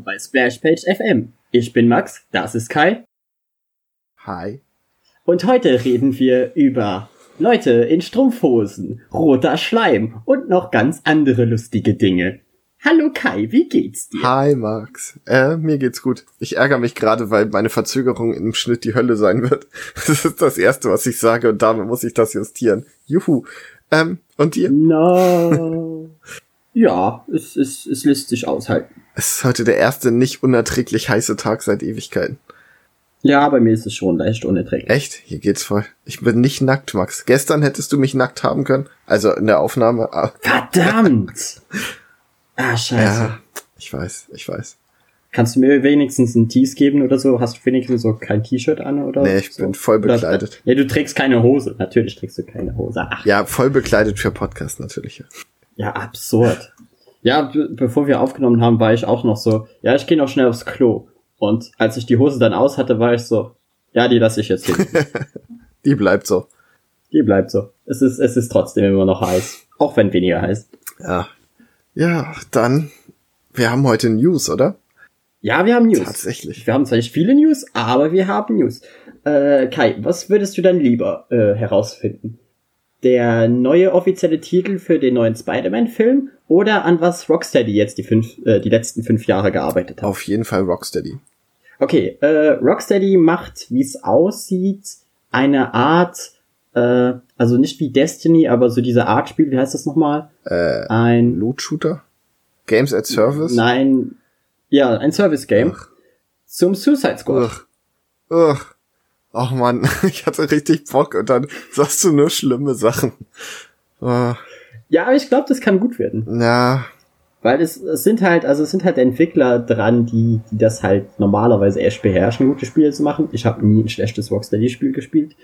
willkommen bei Splashpage FM. Ich bin Max, das ist Kai. Hi. Und heute reden wir über Leute in Strumpfhosen, roter Schleim und noch ganz andere lustige Dinge. Hallo Kai, wie geht's dir? Hi Max. Äh, mir geht's gut. Ich ärgere mich gerade, weil meine Verzögerung im Schnitt die Hölle sein wird. Das ist das Erste, was ich sage und damit muss ich das justieren. Juhu. Ähm, und dir? No. ja, es, es, es lässt sich aushalten. Es ist heute der erste nicht unerträglich heiße Tag seit Ewigkeiten. Ja, bei mir ist es schon leicht unerträglich. Echt? Hier geht's voll. Ich bin nicht nackt, Max. Gestern hättest du mich nackt haben können. Also in der Aufnahme. Ah, Verdammt! Ah, scheiße. ja, ich weiß, ich weiß. Kannst du mir wenigstens einen Tees geben oder so? Hast du wenigstens so kein T-Shirt an oder Nee, ich so? bin voll Oder- bekleidet. Ja, du trägst keine Hose. Natürlich trägst du keine Hose. Ach, Ja, voll bekleidet für Podcast natürlich. ja, absurd. Ja, be bevor wir aufgenommen haben, war ich auch noch so, ja, ich gehe noch schnell aufs Klo. Und als ich die Hose dann aus hatte, war ich so, ja, die lasse ich jetzt hin. Die bleibt so. die bleibt so. Es ist, es ist trotzdem immer noch heiß. Auch wenn weniger heiß. Ja. Ja, dann. Wir haben heute News, oder? Ja, wir haben News. Tatsächlich. Wir haben zwar nicht viele News, aber wir haben News. Äh, Kai, was würdest du dann lieber äh, herausfinden? Der neue offizielle Titel für den neuen Spider-Man-Film oder an was Rocksteady jetzt die, fünf, äh, die letzten fünf Jahre gearbeitet hat? Auf jeden Fall Rocksteady. Okay, äh, Rocksteady macht, wie es aussieht, eine Art, äh, also nicht wie Destiny, aber so diese Art Spiel, wie heißt das nochmal? Äh, Ein, Loot Shooter? Games at Service? nein, ja, ein Service-Game zum Suicide Squad. Ugh. Ugh. Ach man, ich hatte richtig Bock und dann sagst du nur schlimme Sachen. Uh, Ja, aber ich glaube, das kann gut werden. na, Weil es, es sind halt, also es sind halt Entwickler dran, die, die das halt normalerweise echt beherrschen, gute Spiele zu machen. Ich habe nie ein schlechtes Rocksteady-Spiel gespielt.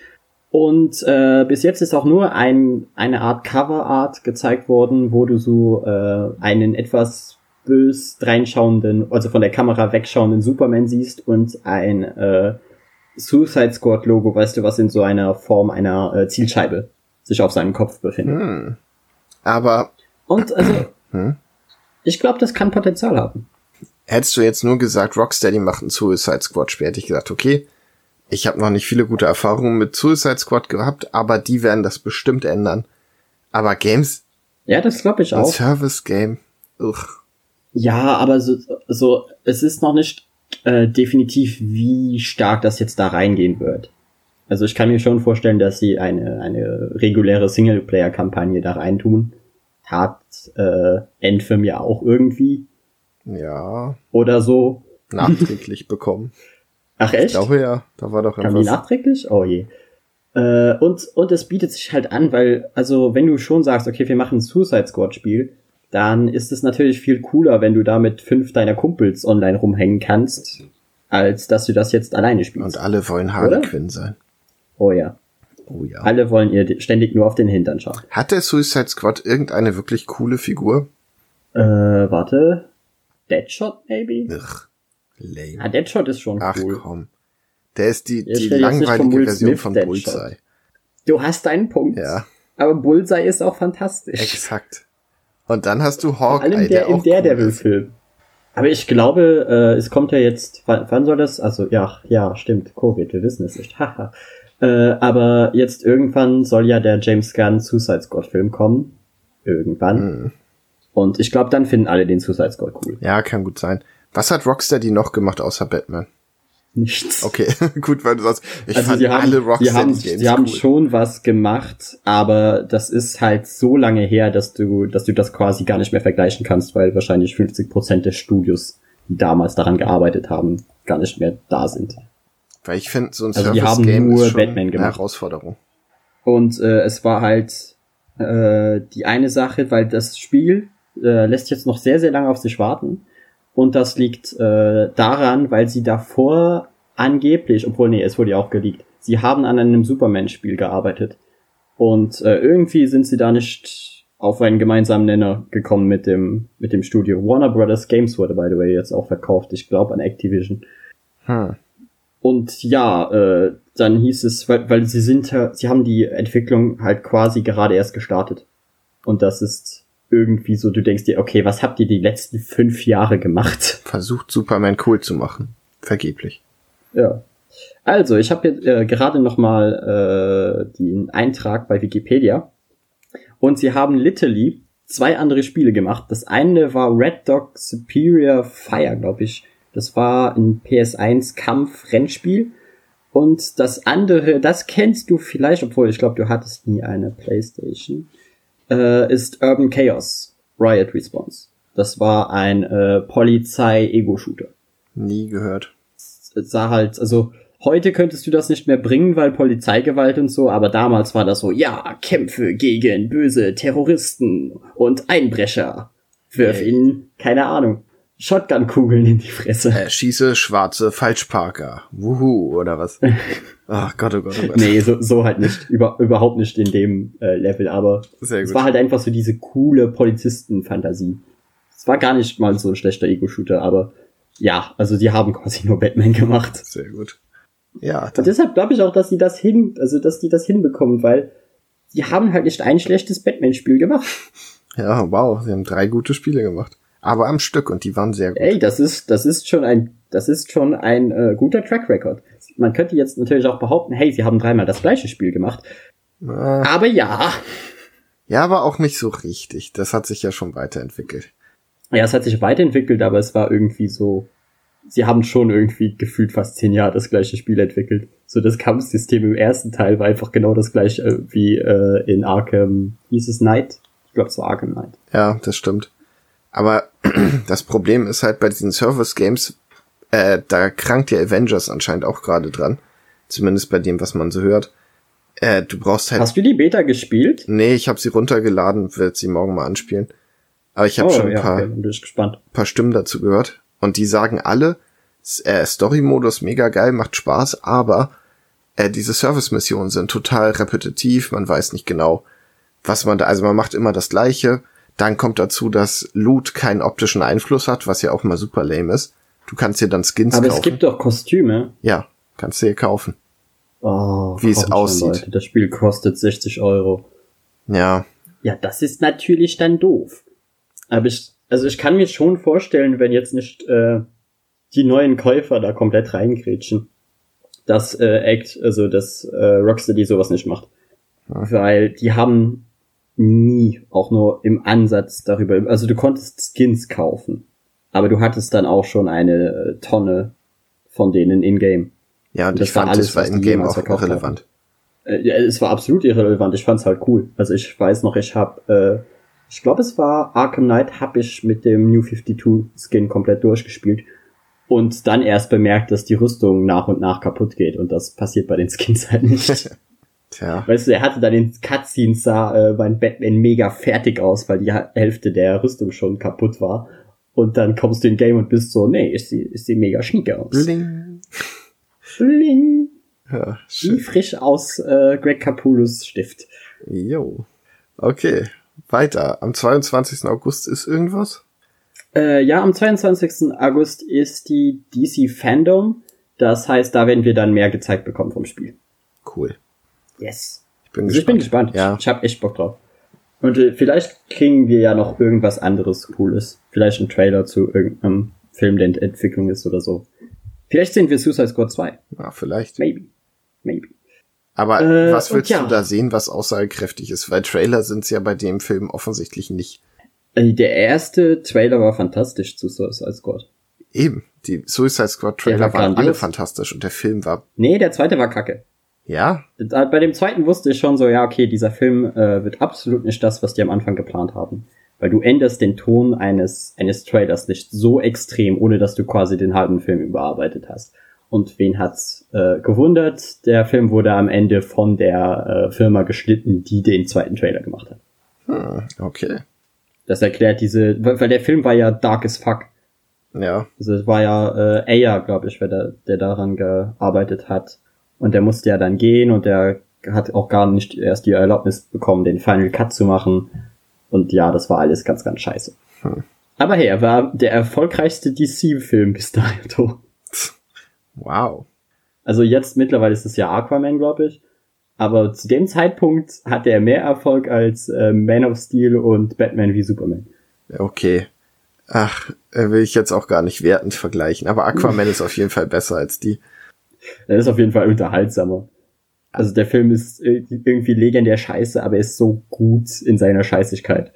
Und äh, bis jetzt ist auch nur ein, eine Art Cover-Art gezeigt worden, wo du so äh, einen etwas bös reinschauenden, also von der Kamera wegschauenden Superman siehst und ein äh, Suicide Squad-Logo, weißt du, was in so einer Form einer äh, Zielscheibe sich auf seinem Kopf befindet. hm. Aber Und also, hm? ich glaube, das kann Potenzial haben. hättest du jetzt nur gesagt, Rocksteady macht ein Suicide Squad Spiel, hätte ich gesagt, okay, ich habe noch nicht viele gute Erfahrungen mit Suicide Squad gehabt, aber die werden das bestimmt ändern. Aber Games, Ja, das glaube ich auch. Service Game, ugh. Ja, aber so, so es ist noch nicht äh, definitiv, wie stark das jetzt da reingehen wird. Also ich kann mir schon vorstellen, dass sie eine, eine reguläre Singleplayer-Kampagne da reintun. Tat äh, Endfilm ja auch irgendwie. ja, Oder so. nachträglich bekommen. Ach Ich echt? glaube ja, da war doch Kam die etwas. nachträglich? Oh je. Äh, und, und es bietet sich halt an, weil, also wenn du schon sagst, okay, wir machen ein Suicide Squad Spiel, dann ist es natürlich viel cooler, wenn du da mit fünf deiner Kumpels online rumhängen kannst, als dass du das jetzt alleine spielst. Und alle wollen? Quinn sein. oh ja. Oh ja. Alle wollen ihr ständig nur auf den Hintern schauen. Hat der Suicide Squad irgendeine wirklich coole Figur? Äh, warte. Deadshot, maybe? Ugh, lame. Ah, Deadshot ist schon Ach cool. komm. Der ist die, die langweilige Version von Deadshot. Bullseye. Du hast einen Punkt. Ja, Aber Bullseye ist auch fantastisch. exakt. Und dann hast du Hawkeye, allem der, der im auch cool. Daredevil-Film. Aber ich glaube, äh, es kommt ja jetzt, wann, wann soll das? Also ja, ja, stimmt, Covid, wir wissen es nicht. Haha. äh, aber jetzt irgendwann soll ja der James Gunn Suicide Squad Film kommen. Irgendwann. Hm. Und ich glaube, dann finden alle den Suicide Squad cool. Ja, kann gut sein. Was hat Rocksteady noch gemacht außer Batman? Nichts. Okay, gut, weil du sagst, ich also fand sie haben, alle sie Rocksteady haben, Games sie haben cool. schon was gemacht, aber das ist halt so lange her, dass du, dass du das quasi gar nicht mehr vergleichen kannst, weil wahrscheinlich 50 Prozent der Studios, die damals daran gearbeitet haben, gar nicht mehr da sind. Weil ich finde, so ein Also die nur ist schon Batman eine gemacht. Herausforderung. Und äh, es war halt äh, die eine Sache, weil das Spiel äh, lässt jetzt noch sehr, sehr lange auf sich warten. Und das liegt äh, daran, weil sie davor angeblich, obwohl nee, es wurde ja auch geleakt, sie haben an einem Superman-Spiel gearbeitet. Und äh, irgendwie sind sie da nicht auf einen gemeinsamen Nenner gekommen mit dem, mit dem Studio. Warner Brothers Games wurde, by the way, jetzt auch verkauft, ich glaube an Activision. Hm. Und ja, äh, dann hieß es, weil, weil sie sind, sie haben die Entwicklung halt quasi gerade erst gestartet. Und das ist irgendwie so, du denkst dir, okay, was habt ihr die letzten fünf Jahre gemacht? Versucht Superman cool zu machen. Vergeblich. Ja. Also, ich habe jetzt äh, gerade noch mal äh, den Eintrag bei Wikipedia und sie haben literally zwei andere Spiele gemacht. Das eine war Red Dog Superior Fire, glaube ich. Das war ein PS1 Kampf-Rennspiel. Und das andere, das kennst du vielleicht, obwohl ich glaube, du hattest nie eine Playstation, äh, ist Urban Chaos Riot Response. Das war ein äh, Polizei-Ego-Shooter. Nie gehört. Es sah halt, also heute könntest du das nicht mehr bringen, weil Polizeigewalt und so, aber damals war das so, ja, Kämpfe gegen böse Terroristen und Einbrecher. Wirf ihnen, keine Ahnung, Shotgun-Kugeln in die Fresse. Äh, schieße schwarze Falschparker. Wuhu, oder was? Ach Gott, oh Gott, oh Gott. Nee, so, so halt nicht. Über, überhaupt nicht in dem äh, Level, aber Sehr es gut. war halt einfach so diese coole Polizisten-Fantasie. Es war gar nicht mal so ein schlechter Ego-Shooter, aber ja, also die haben quasi nur Batman gemacht. Sehr gut. Ja, Und deshalb glaube ich auch, dass die das hin, also dass die das hinbekommen, weil die haben halt nicht ein schlechtes Batman-Spiel gemacht. ja, wow, sie haben drei gute Spiele gemacht. Aber am Stück und die waren sehr gut. Ey, das ist, das ist schon ein, das ist schon ein äh, guter Track Record. Man könnte jetzt natürlich auch behaupten, hey, sie haben dreimal das gleiche Spiel gemacht. Ah, Aber ja. ja, aber auch nicht so richtig. Das hat sich ja schon weiterentwickelt. Ja, es hat sich weiterentwickelt, aber es war irgendwie so, sie haben schon irgendwie gefühlt fast zehn Jahre das gleiche Spiel entwickelt. So das Kampfsystem im ersten Teil war einfach genau das gleiche äh, wie äh, in Arkham, hieß es Knight? Ich glaube, es war Arkham Knight. Ja, das stimmt. Aber das Problem ist halt bei diesen Service-Games, äh, da krankt ja Avengers anscheinend auch gerade dran. Zumindest bei dem, was man so hört. Äh, du brauchst halt. Hast du die Beta gespielt? Nee, ich habe sie runtergeladen, werde sie morgen mal anspielen. Aber ich habe schon ein Oh, ja, paar, okay, paar Stimmen dazu gehört. Und die sagen alle, äh, Story-Modus mega geil, macht Spaß, aber äh, diese Service-Missionen sind total repetitiv, man weiß nicht genau, was man da, also man macht immer das Gleiche. Dann kommt dazu, dass Loot keinen optischen Einfluss hat, was ja auch mal super lame ist. Du kannst dir dann Skins Aber kaufen. es gibt doch Kostüme. ja, kannst du dir kaufen. Oh, Wie es aussieht. Leute, Das Spiel kostet 60 Euro. Ja, Ja, das ist natürlich dann doof. Aber ich, also ich kann mir schon vorstellen, wenn jetzt nicht äh, die neuen Käufer da komplett reingrätschen, dass äh, Act, also dass äh, Rocksteady sowas nicht macht. Weil die haben nie auch nur im Ansatz darüber, also du konntest Skins kaufen, aber du hattest dann auch schon eine äh, Tonne von denen in-game. ja, und Das ich war fand, alles, das war was die in Game jemals auch irrelevant. Äh, ja, es war absolut irrelevant. Ich fand's halt cool. Also ich weiß noch, ich habe, äh, ich glaube, es war Arkham Knight, habe ich mit dem New 52 Skin komplett durchgespielt und dann erst bemerkt, dass die Rüstung nach und nach kaputt geht und das passiert bei den Skins halt nicht. Tja, weißt du, er hatte dann in Cutscenes sah äh, mein Batman mega fertig aus, weil die Hälfte der Rüstung schon kaputt war. Und dann kommst du in Game und bist so, nee, ist sie, ist sie mega schnieke aus. bling. Bling. Ja, Wie schön. frisch aus äh, Greg Capullos Stift. Jo. Okay, weiter. Am 22. August ist irgendwas? Äh, ja, am 22. August ist die DC Fandom. Das heißt, da werden wir dann mehr gezeigt bekommen vom Spiel. Cool. Yes. Ich bin Also ich bin gespannt. Ja. Ich habe echt Bock drauf. Und äh, vielleicht kriegen wir ja noch irgendwas anderes Cooles. Vielleicht ein Trailer zu irgendeinem Film, der in Entwicklung ist oder so. Vielleicht sehen wir Suicide Squad 2. Ja, vielleicht. Maybe. Maybe. Aber Äh, was willst ja. du da sehen, was aussagekräftig ist? Weil Trailer sind's ja bei dem Film offensichtlich nicht. Äh, Der erste Trailer war fantastisch zu Suicide Squad. Eben. Die Suicide Squad Trailer war waren alle fantastisch und der Film war, Nee, der zweite war kacke. Ja, Bei dem zweiten wusste ich schon so, ja, okay, dieser Film äh, wird absolut nicht das, was die am Anfang geplant haben. Weil du änderst den Ton eines, eines Trailers nicht so extrem, ohne dass du quasi den halben Film überarbeitet hast. Und wen hat's äh, gewundert? Der Film wurde am Ende von der äh, Firma geschnitten, die den zweiten Trailer gemacht hat. hm, okay. Das erklärt diese, weil weil der Film war ja dark as fuck. Ja, Also es war ja äh, Aya, glaube ich, wer da, der daran gearbeitet hat. Und der musste ja dann gehen und der hat auch gar nicht erst die Erlaubnis bekommen, den Final Cut zu machen. Und ja, das war alles ganz, ganz scheiße. Hm. Aber hey, er war der erfolgreichste DC-Film bis dato. wow. Also jetzt mittlerweile ist es ja Aquaman, glaube ich. Aber zu dem Zeitpunkt hatte er mehr Erfolg als äh, Man of Steel und Batman wie Superman. Okay. Ach, äh, will ich jetzt auch gar nicht wertend vergleichen. Aber Aquaman ist auf jeden Fall besser als die. Er ist auf jeden Fall unterhaltsamer. Also der Film ist irgendwie legendär scheiße, aber er ist so gut in seiner Scheißigkeit.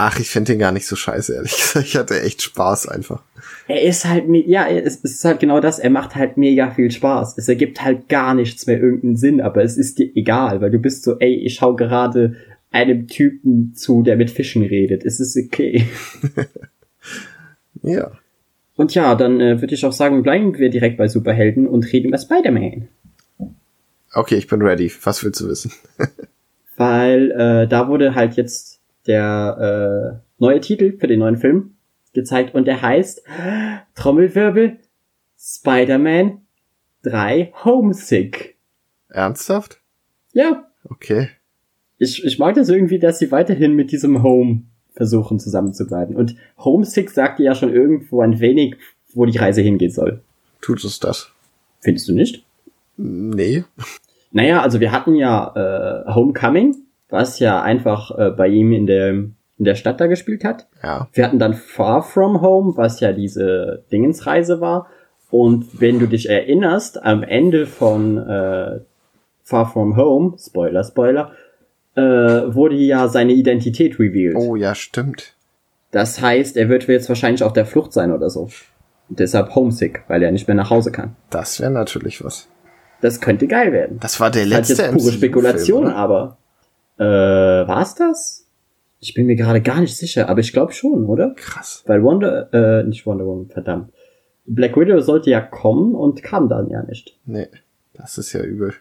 Ach, ich finde den gar nicht so scheiße, ehrlich gesagt. Ich hatte echt Spaß einfach. Er ist halt, ja, es ist halt genau das. Er macht halt mega viel Spaß. Es ergibt halt gar nichts mehr irgendeinen Sinn, aber es ist dir egal, weil du bist so, ey, ich schau gerade einem Typen zu, der mit Fischen redet. Es ist okay. ja. Und ja, dann äh, würde ich auch sagen, bleiben wir direkt bei Superhelden und reden über Spider-Man. Okay, ich bin ready. Was willst du wissen? Weil äh, da wurde halt jetzt der äh, neue Titel für den neuen Film gezeigt und der heißt Trommelwirbel Spider-Man 3 Homesick. Ernsthaft? Ja. Okay. Ich, ich mag das irgendwie, dass sie weiterhin mit diesem Home versuchen zusammenzubleiben. Und Homesick sagt ja schon irgendwo ein wenig, wo die Reise hingehen soll. Tut es das? Findest du nicht? Nee. Naja, also wir hatten ja äh, Homecoming, was ja einfach äh, bei ihm in der, in der Stadt da gespielt hat. Ja. Wir hatten dann Far From Home, was ja diese Dingensreise war. Und wenn du dich erinnerst, am Ende von äh, Far From Home, Spoiler, Spoiler, äh, wurde ja seine Identität revealed. Oh ja, stimmt. Das heißt, er wird jetzt wahrscheinlich auf der Flucht sein oder so. Und deshalb homesick, weil er nicht mehr nach Hause kann. Das wäre natürlich was. Das könnte geil werden. Das war der Das ist letzte halt jetzt pure Spekulation, oder? aber äh, war's das? Ich bin mir gerade gar nicht sicher, aber ich glaube schon, oder? Krass. Weil Wonder, äh, nicht Wonder Woman, verdammt. Black Widow sollte ja kommen und kam dann ja nicht. Nee, das ist ja übel.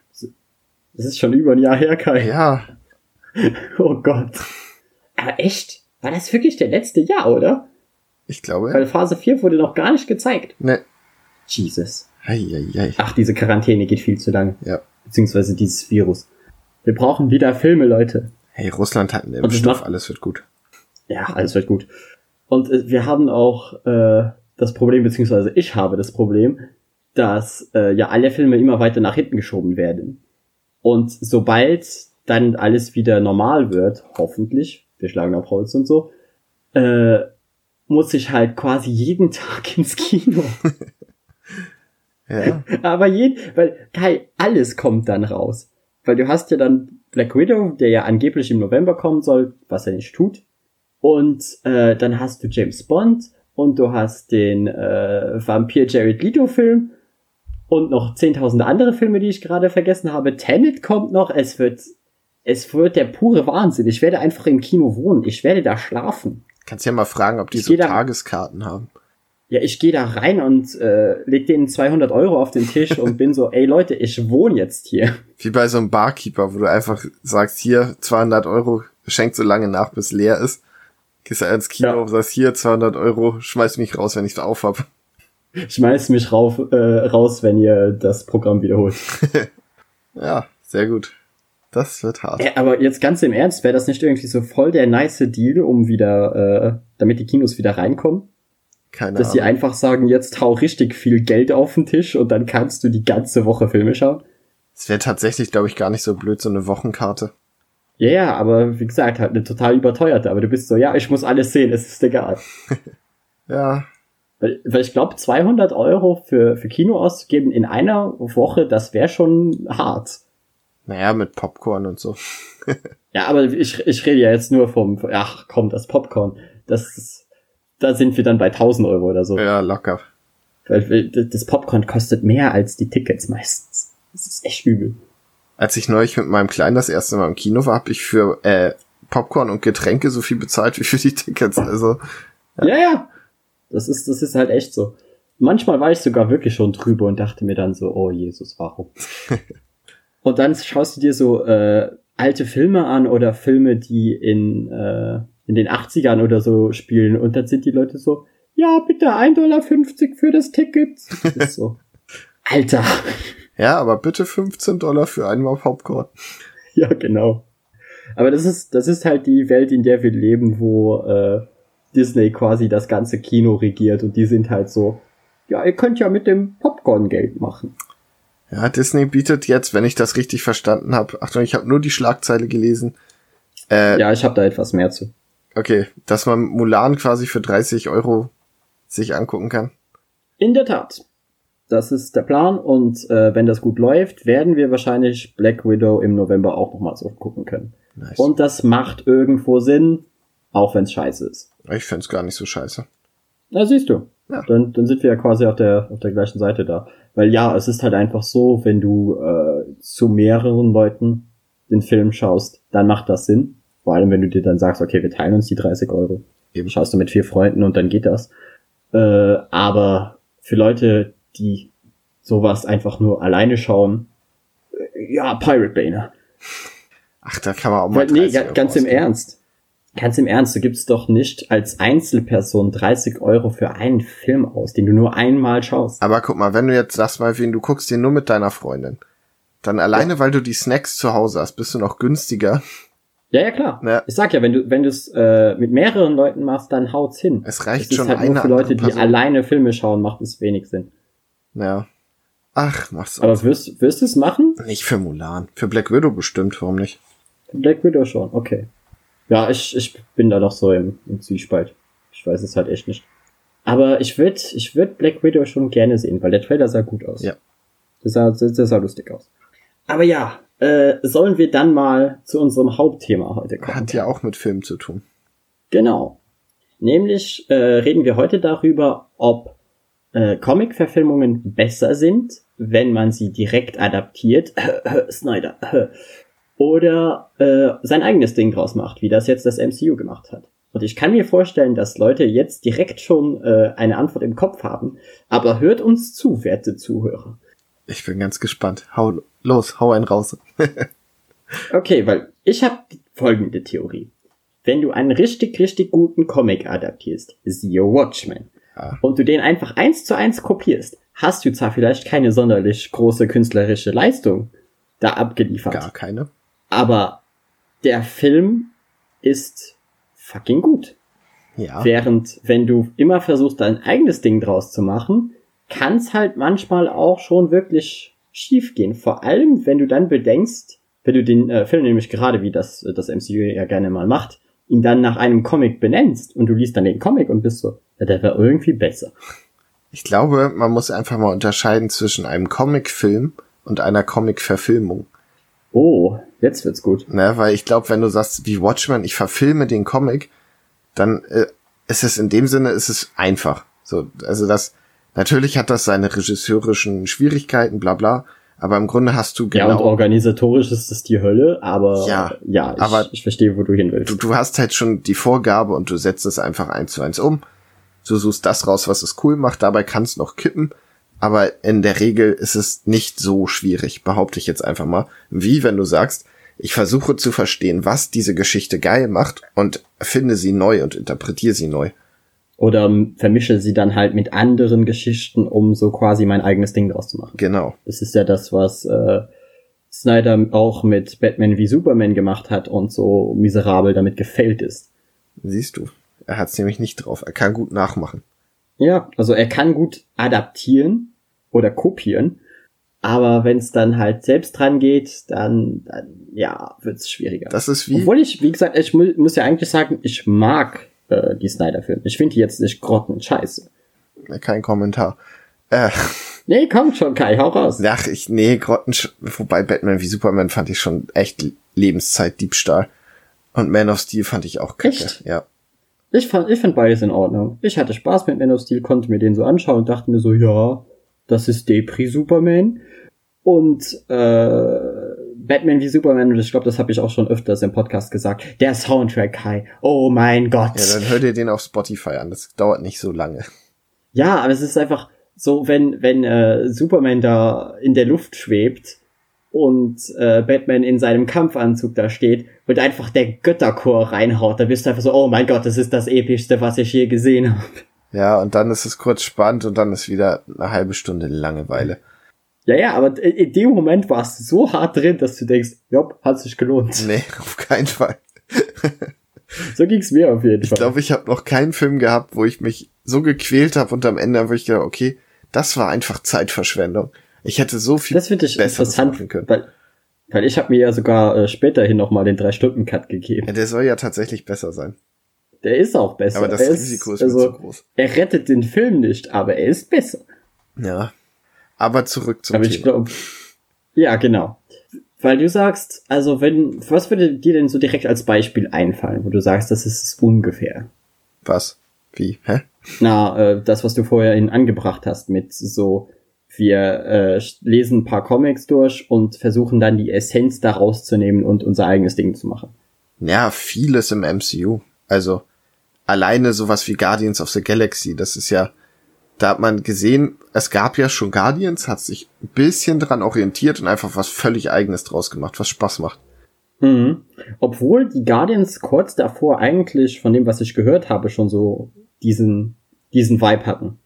Das ist schon über ein Jahr her, Kai. Ja, Oh Gott. Aber echt? War das wirklich der letzte Jahr, oder? ich glaube. Weil Phase 4 wurde noch gar nicht gezeigt. Nee. Jesus. Eieiei. Ach, diese Quarantäne geht viel zu lang. Ja. Beziehungsweise dieses Virus. Wir brauchen wieder Filme, Leute. Hey, Russland hat einen Impfstoff, alles wird gut. Ja, alles wird gut. Und äh, wir haben auch äh, das Problem, beziehungsweise ich habe das Problem, dass äh, ja alle Filme immer weiter nach hinten geschoben werden. Und sobald dann alles wieder normal wird, hoffentlich, wir schlagen auf Holz und so, äh, muss ich halt quasi jeden Tag ins Kino. Ja. Aber jeden, weil Kai, alles kommt dann raus. Weil du hast ja dann Black Widow, der ja angeblich im November kommen soll, was er nicht tut. Und äh, dann hast du James Bond und du hast den äh, Vampir Jared Leto Film und noch 10.000 andere Filme, die ich gerade vergessen habe. Tenet kommt noch. Es wird, es wird der pure Wahnsinn. Ich werde einfach im Kino wohnen. Ich werde da schlafen. Kannst ja mal fragen, ob die Ich so Tageskarten haben. Ja, ich gehe da rein und äh, leg denen 200 Euro auf den Tisch und bin so, ey Leute, ich wohne jetzt hier. Wie bei so einem Barkeeper, wo du einfach sagst, hier 200 Euro, schenk so lange nach, bis leer ist. Gehst du ins Kino, Ja. sagst hier 200 Euro, schmeiß mich raus, wenn ich's auf hab. Schmeiß mich rauf, äh, raus, wenn ihr das Programm wiederholt. Ja, sehr gut. Das wird hart. Äh, aber jetzt ganz im Ernst, wäre das nicht irgendwie so voll der nice Deal, um wieder, äh, damit die Kinos wieder reinkommen? Keine Dass sie Ahnung. einfach sagen, jetzt hau richtig viel Geld auf den Tisch und dann kannst du die ganze Woche Filme schauen? Es wäre tatsächlich, glaube ich, gar nicht so blöd, so eine Wochenkarte. Ja, ja, aber wie gesagt, halt eine total überteuerte. Aber du bist so, ja, ich muss alles sehen, es ist egal. Ja, Weil, weil ich glaube, 200 Euro für, für Kino auszugeben in einer Woche, das wäre schon hart. Naja, mit Popcorn und so. Ja, aber ich, ich rede ja jetzt nur vom, ach komm, das Popcorn. Das ist, da sind wir dann bei 1000 Euro oder so. Ja, locker. Weil das Popcorn kostet mehr als die Tickets meistens. Das ist echt übel. Als ich neulich mit meinem Kleinen das erste Mal im Kino war, habe ich für äh, Popcorn und Getränke so viel bezahlt wie für die Tickets. Also, Ja, ja. Das ist, das ist halt echt so. Manchmal war ich sogar wirklich schon drüber und dachte mir dann so, oh Jesus, warum? und dann schaust du dir so äh, alte Filme an oder Filme, die in, äh, in den 80ern oder so spielen und dann sind die Leute so, ja, bitte 1,50 Dollar für das Ticket. Das ist so. Alter. ja, aber bitte 15 Dollar für einmal Popcorn. Ja, genau. Aber das ist, das ist halt die Welt, in der wir leben, wo äh, Disney quasi das ganze Kino regiert und die sind halt so, ja, ihr könnt ja mit dem Popcorn Geld machen. Ja, Disney bietet jetzt, wenn ich das richtig verstanden habe, Achtung, ich habe nur die Schlagzeile gelesen. Äh, Ja, ich habe da etwas mehr zu. Okay, dass man Mulan quasi für 30 Euro sich angucken kann. In der Tat. Das ist der Plan und äh, wenn das gut läuft, werden wir wahrscheinlich Black Widow im November auch nochmal so gucken können. Nice. Und das macht irgendwo Sinn, auch wenn es scheiße ist. ich find's gar nicht so scheiße. Na, siehst du. Ja. Dann, dann sind wir ja quasi auf der, auf der gleichen Seite da. Weil ja, es ist halt einfach so, wenn du äh, zu mehreren Leuten den Film schaust, dann macht das Sinn. Vor allem, wenn du dir dann sagst, okay, wir teilen uns die 30 Euro. Eben. Schaust du mit vier Freunden und dann geht das. Äh, aber für Leute, die sowas einfach nur alleine schauen, äh, ja, Pirate Bay, ne? Ach, da kann man auch mal Weil, nee, 30 ga- Euro ganz im ausgeben. Ernst. Ganz im Ernst, du gibst doch nicht als Einzelperson 30 Euro für einen Film aus, den du nur einmal schaust. Aber guck mal, wenn du jetzt sagst mal, wen du guckst den nur mit deiner Freundin, dann alleine, weil du die Snacks zu Hause hast, bist du noch günstiger. Ja, ja, klar. Ja. Ich sag ja, wenn du, wenn du es äh, mit mehreren Leuten machst, dann haut's hin. Es reicht es schon halt eine nur für Leute, die alleine Filme schauen, macht es wenig Sinn. Ja. Ach, mach's Aber wirst, wirst du es machen? nicht für Mulan. Für Black Widow bestimmt, warum nicht? Black Widow schon, okay. Ja, ich, ich bin da noch so im, im Zwiespalt. Ich weiß es halt echt nicht. Aber ich würde ich würd Black Widow schon gerne sehen, weil der Trailer sah gut aus. Ja. Das sah, das, das sah lustig aus. Aber ja, äh, sollen wir dann mal zu unserem Hauptthema heute kommen? Hat ja auch mit Film zu tun. Genau. Nämlich äh, reden wir heute darüber, ob äh, Comic-Verfilmungen besser sind, wenn man sie direkt adaptiert, Snyder, oder äh, sein eigenes Ding draus macht, wie das jetzt das MCU gemacht hat. Und ich kann mir vorstellen, dass Leute jetzt direkt schon äh, eine Antwort im Kopf haben, aber hört uns zu, werte Zuhörer. Ich bin ganz gespannt. Hau los, hau einen raus. Okay, weil ich habe folgende Theorie. Wenn du einen richtig, richtig guten Comic adaptierst, siehe Watchmen, Ja. und du den einfach eins zu eins kopierst, hast du zwar vielleicht keine sonderlich große künstlerische Leistung da abgeliefert, Gar keine. Aber der Film ist fucking gut. Ja. Während, wenn du immer versuchst, dein eigenes Ding draus zu machen, kann es halt manchmal auch schon wirklich schief gehen. Vor allem, wenn du dann bedenkst, wenn du den äh, Film nämlich gerade, wie das äh, das MCU ja gerne mal macht, ihn dann nach einem Comic benennst und du liest dann den Comic und bist so, ja, der war irgendwie besser. Ich glaube, man muss einfach mal unterscheiden zwischen einem Comicfilm und einer Comic-Verfilmung. Oh, jetzt wird's gut. Ne, weil ich glaube, wenn du sagst, wie Watchmen, ich verfilme den Comic, dann äh, ist es in dem Sinne, ist es einfach. So, also das, natürlich hat das seine regisseurischen Schwierigkeiten, bla bla, aber im Grunde hast du Ja, und genau, organisatorisch ist das die Hölle, aber Ja, ja ich, aber- ich verstehe, wo du hin willst. du, du hast halt schon die Vorgabe und du setzt es einfach eins zu eins um. Du suchst das raus, was es cool macht, dabei kann es noch kippen. Aber in der Regel ist es nicht so schwierig, behaupte ich jetzt einfach mal. Wie wenn du sagst, ich versuche zu verstehen, was diese Geschichte geil macht und finde sie neu und interpretiere sie neu. Oder vermische sie dann halt mit anderen Geschichten, um so quasi mein eigenes Ding draus zu machen. Genau. Das ist ja das, was äh, Snyder auch mit Batman wie Superman gemacht hat und so miserabel damit gefällt ist. Siehst du. Er hat es nämlich nicht drauf. Er kann gut nachmachen. Ja, also er kann gut adaptieren oder kopieren, aber wenn es dann halt selbst dran geht, dann, dann ja, wird's schwieriger. Das ist wie, Obwohl ich, wie gesagt, ich mu muss ja eigentlich sagen, ich mag äh, die Snyder-Filme. Ich finde die jetzt nicht grottenscheiße. kein Kommentar. Äh, Nee, kommt schon, Kai, hau raus. ach, ich, nee, Grotten, wobei Batman wie Superman fand ich schon echt Lebenszeitdiebstahl. Und Man of Steel fand ich auch kacke. Echt? Ja. Ich fand, ich fand beides in Ordnung. Ich hatte Spaß mit Man of Steel, konnte mir den so anschauen und dachte mir so, ja, das ist Depri Superman. Und äh, Batman wie Superman, und ich glaube, das habe ich auch schon öfters im Podcast gesagt, der Soundtrack, Kai. Oh mein Gott. Ja, dann hör dir den auf Spotify an. Das dauert nicht so lange. Ja, aber es ist einfach so, wenn, wenn äh, Superman da in der Luft schwebt und äh, Batman in seinem Kampfanzug da steht und einfach der Götterchor reinhaut, da bist du einfach so, oh mein Gott, das ist das epischste, was ich je gesehen habe. Ja, und dann ist es kurz spannend und dann ist wieder eine halbe Stunde Langeweile. Ja, ja, aber in dem Moment warst du so hart drin, dass du denkst, jopp, hat sich gelohnt. Nee, auf keinen Fall. So ging's mir auf jeden Ich Fall. glaube, ich habe noch keinen Film gehabt, wo ich mich so gequält habe und am Ende habe ich gedacht, okay, das war einfach Zeitverschwendung. Ich hätte so viel Das finde ich Besseres interessant, machen können. weil, weil ich habe mir ja sogar äh, späterhin noch mal den 3-Stunden-Cut gegeben. Ja, der soll ja tatsächlich besser sein. Der ist auch besser. Aber das er Risiko ist also, mir zu groß. Er rettet den Film nicht, aber er ist besser. Ja. Aber zurück zum aber ich Thema. glaube, ja, genau. Weil du sagst, also wenn, was würde dir denn so direkt als Beispiel einfallen, wo du sagst, das ist ungefähr? Was? Wie? Hä? Na, äh, das, was du vorher angebracht hast mit so, wir äh, lesen ein paar Comics durch und versuchen dann die Essenz daraus zu nehmen und unser eigenes Ding zu machen. Ja, vieles im MCU. Also alleine sowas wie Guardians of the Galaxy, das ist ja, da hat man gesehen, es gab ja schon Guardians, hat sich ein bisschen dran orientiert und einfach was völlig eigenes draus gemacht, was Spaß macht. Mhm. Obwohl die Guardians kurz davor eigentlich, von dem, was ich gehört habe, schon so diesen, diesen Vibe hatten.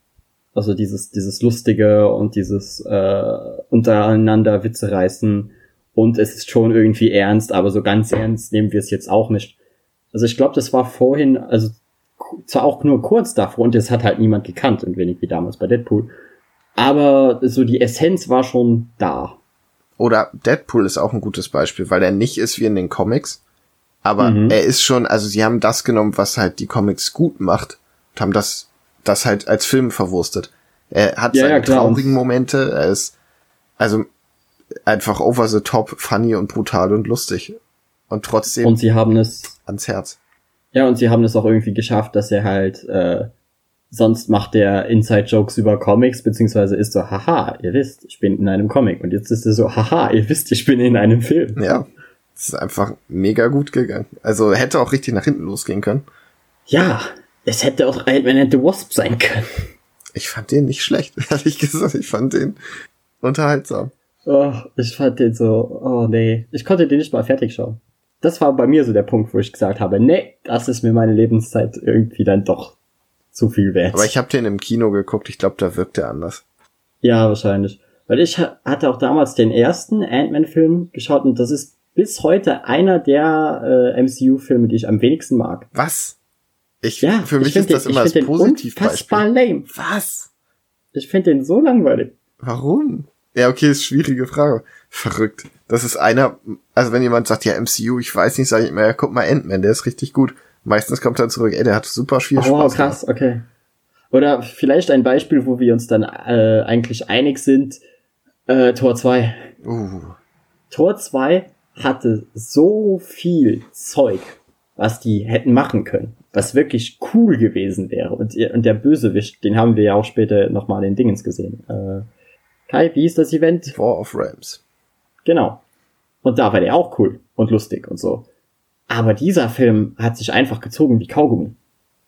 Also dieses, dieses Lustige und dieses äh, untereinander Witze reißen. Und es ist schon irgendwie ernst, aber so ganz ernst nehmen wir es jetzt auch nicht. Also ich glaube, das war vorhin, also zwar auch nur kurz davor und das hat halt niemand gekannt, und wenig wie damals bei Deadpool. Aber so die Essenz war schon da. Oder Deadpool ist auch ein gutes Beispiel, weil er nicht ist wie in den Comics, aber Mhm. er ist schon, also sie haben das genommen, was halt die Comics gut macht, und haben das, das halt als Film verwurstet. Er hat Ja, seine ja, traurigen Momente, er ist, also einfach over the top, funny und brutal und lustig. Und trotzdem Und sie haben es ans Herz. Ja, und sie haben es auch irgendwie geschafft, dass er halt, äh, sonst macht er Inside-Jokes über Comics, beziehungsweise ist so, haha, ihr wisst, ich bin in einem Comic. Und jetzt ist er so, haha, ihr wisst, ich bin in einem Film. Ja. Es ist einfach mega gut gegangen. Also hätte auch richtig nach hinten losgehen können. Ja, es hätte auch Ant-Man and the Wasp sein können. Ich fand den nicht schlecht, ehrlich gesagt. Ich fand den unterhaltsam. Oh, ich fand den so, oh nee, ich konnte den nicht mal fertig schauen. Das war bei mir so der Punkt, wo ich gesagt habe, nee, das ist mir meine Lebenszeit irgendwie dann doch zu viel wert. Aber ich habe den im Kino geguckt. Ich glaube, da wirkt er anders. Ja, wahrscheinlich. Weil ich ha- hatte auch damals den ersten Ant-Man-Film geschaut und das ist bis heute einer der äh, MCU-Filme, die ich am wenigsten mag. Was? Ich, Ja, für ich mich ist das den, immer das den unfassbar Positivbeispiel. lame. Was? Ich finde den so langweilig. Warum? Ja, okay, ist schwierige Frage. Verrückt. Das ist einer, also wenn jemand sagt, ja, MCU, ich weiß nicht, sage ich immer, ja, guck mal, Ant-Man, der ist richtig gut. Meistens kommt er zurück, ey, der hat super viel Oh, Spaß krass, okay. Oder vielleicht ein Beispiel, wo wir uns dann äh, eigentlich einig sind. Äh, Tor 2. gemacht. Uh, Tor 2 hatte so viel Zeug, was die hätten machen können, was wirklich cool gewesen wäre. Und, und der Bösewicht, den haben wir ja auch später nochmal in Dingens gesehen. Äh, Kai, wie hieß das Event? War of Realms. Genau. Und da war der auch cool und lustig und so. Aber dieser Film hat sich einfach gezogen wie Kaugummi.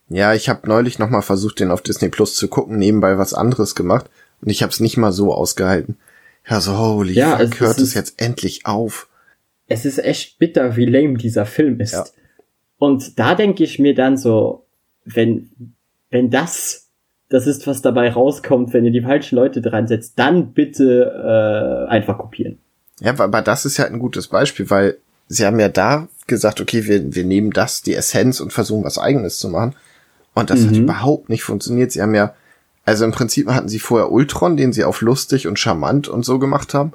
Ja, ich habe neulich noch mal versucht, den auf Disney Plus zu gucken, nebenbei was anderes gemacht und ich habe es nicht mal so ausgehalten. Ja, so holy Ja, fuck, es- hört es es jetzt endlich auf. Es ist echt bitter, wie lame dieser Film ist. Ja. Und da denke ich mir dann so, wenn, wenn das, das ist, was dabei rauskommt, wenn ihr die falschen Leute dran setzt, dann bitte äh, einfach kopieren. Ja, aber das ist ja ein gutes Beispiel, weil sie haben ja da gesagt, okay, wir, wir nehmen das, die Essenz und versuchen was eigenes zu machen. Und das hat Mhm. überhaupt nicht funktioniert. Sie haben ja, also im Prinzip hatten sie vorher Ultron, den sie auf lustig und charmant und so gemacht haben.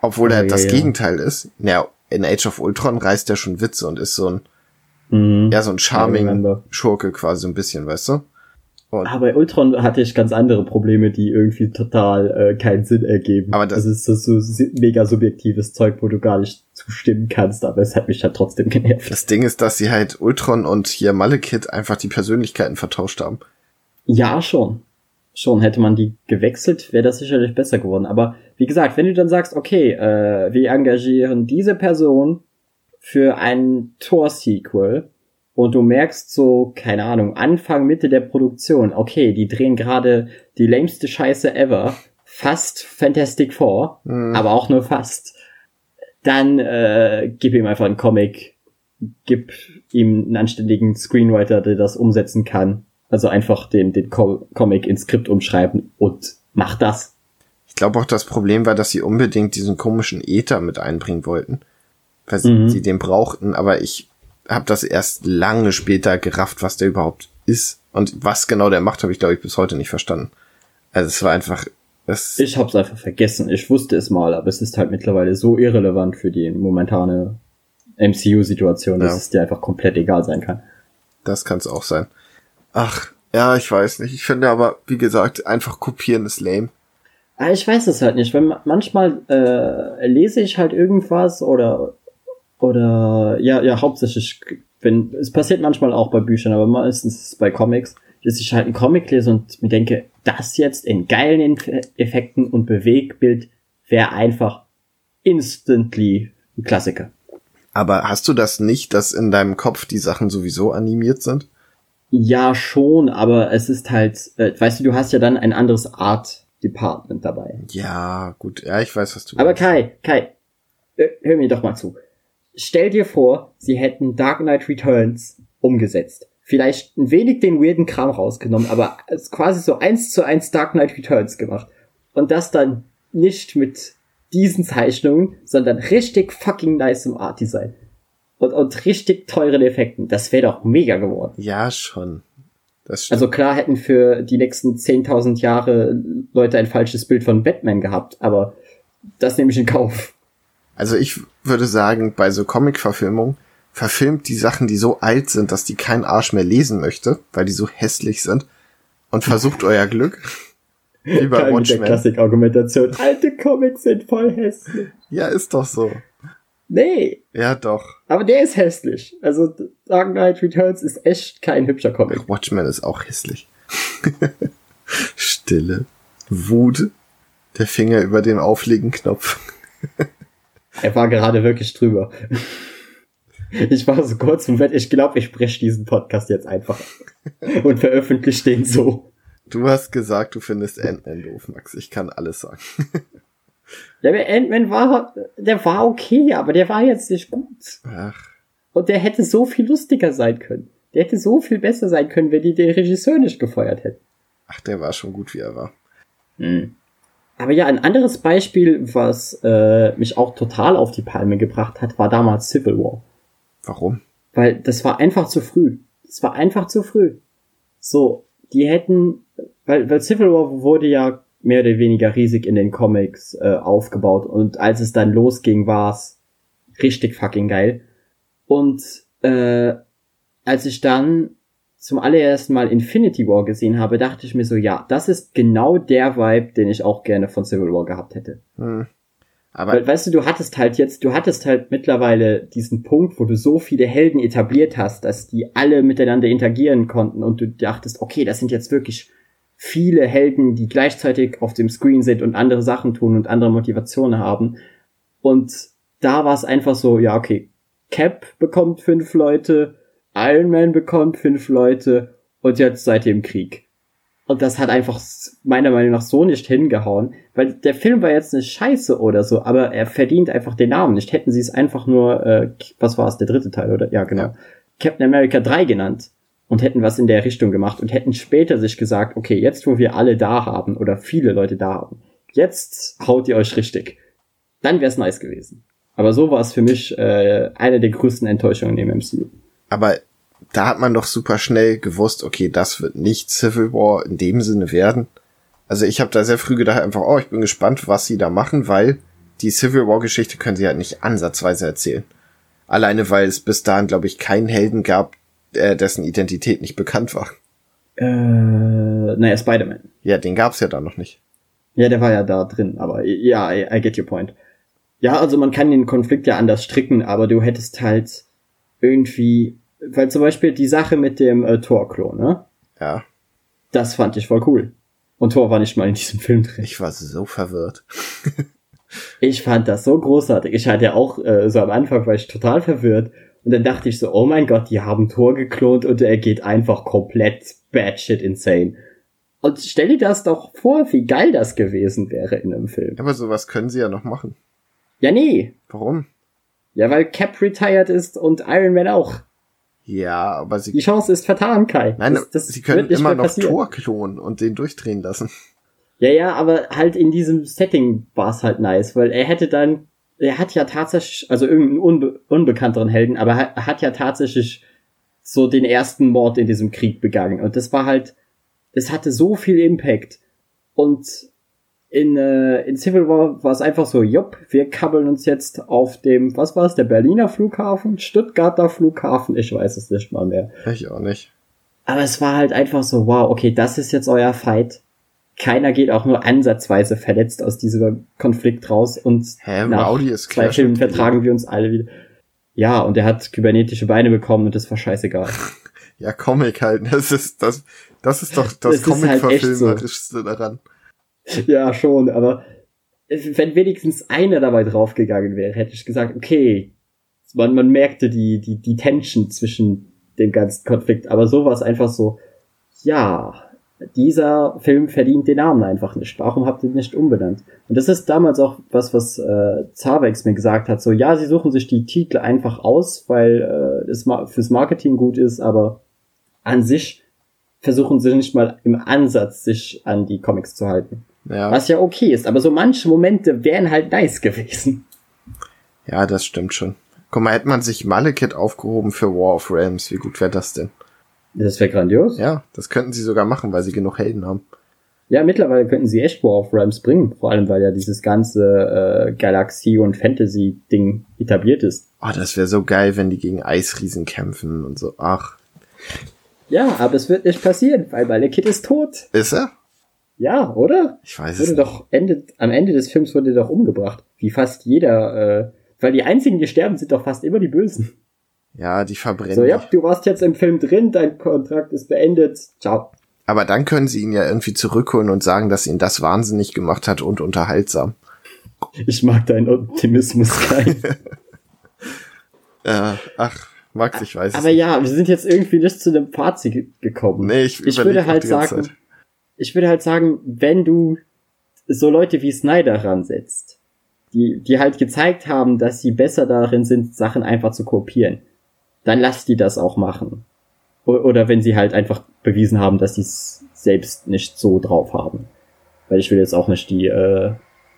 Obwohl Oh, er ja, das ja. Gegenteil ist. Ja, in Age of Ultron reißt er schon Witze und ist so ein, Mhm. ja, so ein charming remember. Schurke quasi so ein bisschen, weißt du? Und Aber bei Ultron hatte ich ganz andere Probleme, die irgendwie total äh, keinen Sinn ergeben. Aber das- das ist so, so mega subjektives Zeug, wo du gar nicht zustimmen kannst, aber es hat mich halt trotzdem genervt. das Ding ist, dass sie halt Ultron und hier Malekith einfach die Persönlichkeiten vertauscht haben. Ja, schon. Schon, hätte man die gewechselt, wäre das sicherlich besser geworden. Aber wie gesagt, wenn du dann sagst, okay, äh, wir engagieren diese Person für ein Tor-Sequel und du merkst so, keine Ahnung, Anfang, Mitte der Produktion, okay, die drehen gerade die lämste Scheiße ever, fast Fantastic Four, Hm. aber auch nur fast, dann äh, gib ihm einfach einen Comic, gib ihm einen anständigen Screenwriter, der das umsetzen kann. Also einfach den, den Co Comic ins Skript umschreiben und mach das. Ich glaube auch, das Problem war, dass sie unbedingt diesen komischen Äther mit einbringen wollten. Weil sie, Mhm. sie den brauchten, aber ich habe das erst lange später gerafft, was der überhaupt ist. Und was genau der macht, habe ich, glaube ich, bis heute nicht verstanden. Also es war einfach Es, Ich hab's einfach vergessen. Ich wusste es mal, aber es ist halt mittlerweile so irrelevant für die momentane MCU-Situation, dass Ja. es dir einfach komplett egal sein kann. das kann's auch sein. Ach, ja, ich weiß nicht. Ich finde aber, wie gesagt, einfach kopieren ist lame. Ah, Ich weiß es halt nicht, weil ma- manchmal äh, lese ich halt irgendwas oder oder ja ja hauptsächlich wenn es passiert manchmal auch bei Büchern, aber meistens bei Comics, dass ich halt einen Comic lese und mir denke, das jetzt in geilen Effekten und Bewegbild wäre einfach instantly ein Klassiker. Aber hast du das nicht, dass in deinem Kopf die Sachen sowieso animiert sind? Ja schon, aber es ist halt, äh, weißt du, du hast ja dann ein anderes Art Department dabei. Ja, gut. Ja, ich weiß, was du Aber meinst. Kai, Kai, äh, hör mir doch mal zu. Stell dir vor, sie hätten Dark Knight Returns umgesetzt. Vielleicht ein wenig den weirden Kram rausgenommen, aber es quasi so eins zu eins Dark Knight Returns gemacht. Und das dann nicht mit diesen Zeichnungen, sondern richtig fucking nice im Art Design. Und, und richtig teuren Effekten. Das wäre doch mega geworden. Ja, schon. Also klar hätten für die nächsten 10.000 Jahre Leute ein falsches Bild von Batman gehabt, aber das nehme ich in Kauf. Also ich würde sagen, bei so Comic-Verfilmungen verfilmt die Sachen, die so alt sind, dass die kein Arsch mehr lesen möchte, weil die so hässlich sind und versucht euer Glück. Wie bei mit der Watchmen. Klassik-Argumentation. Alte Comics sind voll hässlich. Ja, ist doch so. Nee, Ja, doch. aber der ist hässlich. Also Dark Knight Returns ist echt kein hübscher Comic. Watchmen ist auch hässlich. Stille. Wut. Der Finger über dem Auflegen-Knopf. Er war gerade wirklich drüber. Ich war so kurz im Bett, ich glaube, ich spreche diesen Podcast jetzt einfach und veröffentliche den so. Du hast gesagt, du findest Ant-Man doof, Max. Ich kann alles sagen. Ja, der Ant-Man war, der war okay, aber der war jetzt nicht gut. Ach, Und der hätte so viel lustiger sein können. Der hätte so viel besser sein können, wenn die den Regisseur nicht gefeuert hätten. ach, der war schon gut, wie er war. Aber ja, ein anderes Beispiel, was äh, mich auch total auf die Palme gebracht hat, war damals Civil War. Warum? Weil das war einfach zu früh. Das war einfach zu früh. So, die hätten, weil, weil Civil War wurde ja mehr oder weniger riesig in den Comics äh, aufgebaut und als es dann losging, war es richtig fucking geil. Und äh, als ich dann zum allerersten Mal Infinity War gesehen habe, dachte ich mir so, ja, das ist genau der Vibe, den ich auch gerne von Civil War gehabt hätte. Hm. Aber Weil, weißt du, du hattest halt jetzt, du hattest halt mittlerweile diesen Punkt, wo du so viele Helden etabliert hast, dass die alle miteinander interagieren konnten und du dachtest, okay, das sind jetzt wirklich viele Helden, die gleichzeitig auf dem Screen sind und andere Sachen tun und andere Motivationen haben. Und da war es einfach so, ja, okay, Cap bekommt fünf Leute, Iron Man bekommt fünf Leute und jetzt seid ihr im Krieg. Und das hat einfach meiner Meinung nach so nicht hingehauen, weil der Film war jetzt eine Scheiße oder so, aber er verdient einfach den Namen nicht. Hätten sie es einfach nur, äh, was war es, der dritte Teil, oder? Ja, genau. Ja. Captain America 3 genannt und hätten was in der Richtung gemacht und hätten später sich gesagt, okay, jetzt wo wir alle da haben oder viele Leute da haben, jetzt haut ihr euch richtig. Dann wäre es nice gewesen. Aber so war es für mich äh, eine der größten Enttäuschungen im MCU. Aber da hat man doch super schnell gewusst, okay, das wird nicht Civil War in dem Sinne werden. Also ich habe da sehr früh gedacht, einfach, oh, ich bin gespannt, was sie da machen, weil die Civil War Geschichte können sie halt nicht ansatzweise erzählen. Alleine, weil es bis dahin, glaube ich, keinen Helden gab, äh, dessen Identität nicht bekannt war. Äh, naja, Spider-Man. Ja, den gab's ja da noch nicht. Ja, der war ja da drin, aber ja, I, I get your point. Ja, also man kann den Konflikt ja anders stricken, aber du hättest halt irgendwie, weil zum Beispiel die Sache mit dem äh, Thor-Klon, ne? Ja, Das fand ich voll cool. Und Thor war nicht mal in diesem Film drin. ich war so verwirrt. Ich fand das so großartig. Ich hatte auch, äh, so am Anfang war ich total verwirrt. Und dann dachte ich so, oh mein Gott, die haben Thor geklont und er geht einfach komplett batshit insane. Und stell dir das doch vor, wie geil das gewesen wäre in einem Film. Aber sowas können sie ja noch machen. Ja, nee. Warum? Ja, weil Cap retired ist und Iron Man auch. Ja, aber sie Die Chance ist vertan, Kai. Nein, das, das sie können immer noch passieren. Tor klonen und den durchdrehen lassen. Ja, ja, aber halt in diesem Setting war es halt nice, weil er hätte dann, er hat ja tatsächlich, also irgendeinen unbe unbekannteren Helden, aber er hat ja tatsächlich so den ersten Mord in diesem Krieg begangen. Und das war halt, das hatte so viel Impact. Und in, äh, in Civil War war es einfach so, jopp, wir kabbeln uns jetzt auf dem, was war es, der Berliner Flughafen, Stuttgarter Flughafen, ich weiß es nicht mal mehr. Ich auch nicht. Aber es war halt einfach so, wow, okay, das ist jetzt euer Fight. Keiner geht auch nur ansatzweise verletzt aus diesem Konflikt raus und Hä, nach Rowdy ist zwei Filmen vertragen wir uns alle wieder. Ja, und er hat kybernetische Beine bekommen und das war scheißegal. Ja, Comic halt. Das ist, das, das ist doch Das das, ist halt Comic-Verfilmerischste daran. Ja, schon, aber wenn wenigstens einer dabei draufgegangen wäre, hätte ich gesagt, okay, man, man merkte die, die, die Tension zwischen dem ganzen Konflikt, aber so war es einfach so, ja, dieser Film verdient den Namen einfach nicht. Warum habt ihr ihn nicht umbenannt? Und das ist damals auch was, was äh, Zavex mir gesagt hat. So, ja, sie suchen sich die Titel einfach aus, weil äh, es ma fürs Marketing gut ist, aber an sich versuchen sie nicht mal im Ansatz, sich an die Comics zu halten. Ja, Was ja okay ist, aber so manche Momente wären halt nice gewesen. ja, das stimmt schon. Guck mal, hätte man sich Malekith aufgehoben für War of Realms, wie gut wäre das denn? Das wäre grandios. Ja, das könnten sie sogar machen, weil sie genug Helden haben. Ja, mittlerweile könnten sie echt War of Realms bringen, vor allem weil ja dieses ganze äh, Galaxie- und Fantasy-Ding etabliert ist. Oh, das wäre so geil, wenn die gegen Eisriesen kämpfen und so. Ach, Ja, aber es wird nicht passieren, weil Malekith ist tot. ist er? Ja, oder? Ich weiß es Wurde nicht. doch Ende, am Ende des Films wurde er doch umgebracht. Wie fast jeder, äh, weil die einzigen, die sterben, sind doch fast immer die Bösen. Ja, die verbrennen. So, ja, du warst jetzt im Film drin, dein Kontrakt ist beendet. Ciao. Aber dann können sie ihn ja irgendwie zurückholen und sagen, dass ihn das wahnsinnig gemacht hat und unterhaltsam. Ich mag deinen Optimismus, Kai. Äh, ach, Max, ich weiß es Aber nicht. ja, wir sind jetzt irgendwie nicht zu einem Fazit gekommen. Nee, ich, ich würde halt sagen, Zeit. Ich würde halt sagen, wenn du so Leute wie Snyder ransetzt, die, die halt gezeigt haben, dass sie besser darin sind, Sachen einfach zu kopieren, dann lass die das auch machen. Oder wenn sie halt einfach bewiesen haben, dass sie es selbst nicht so drauf haben. Weil ich will jetzt auch nicht die, äh,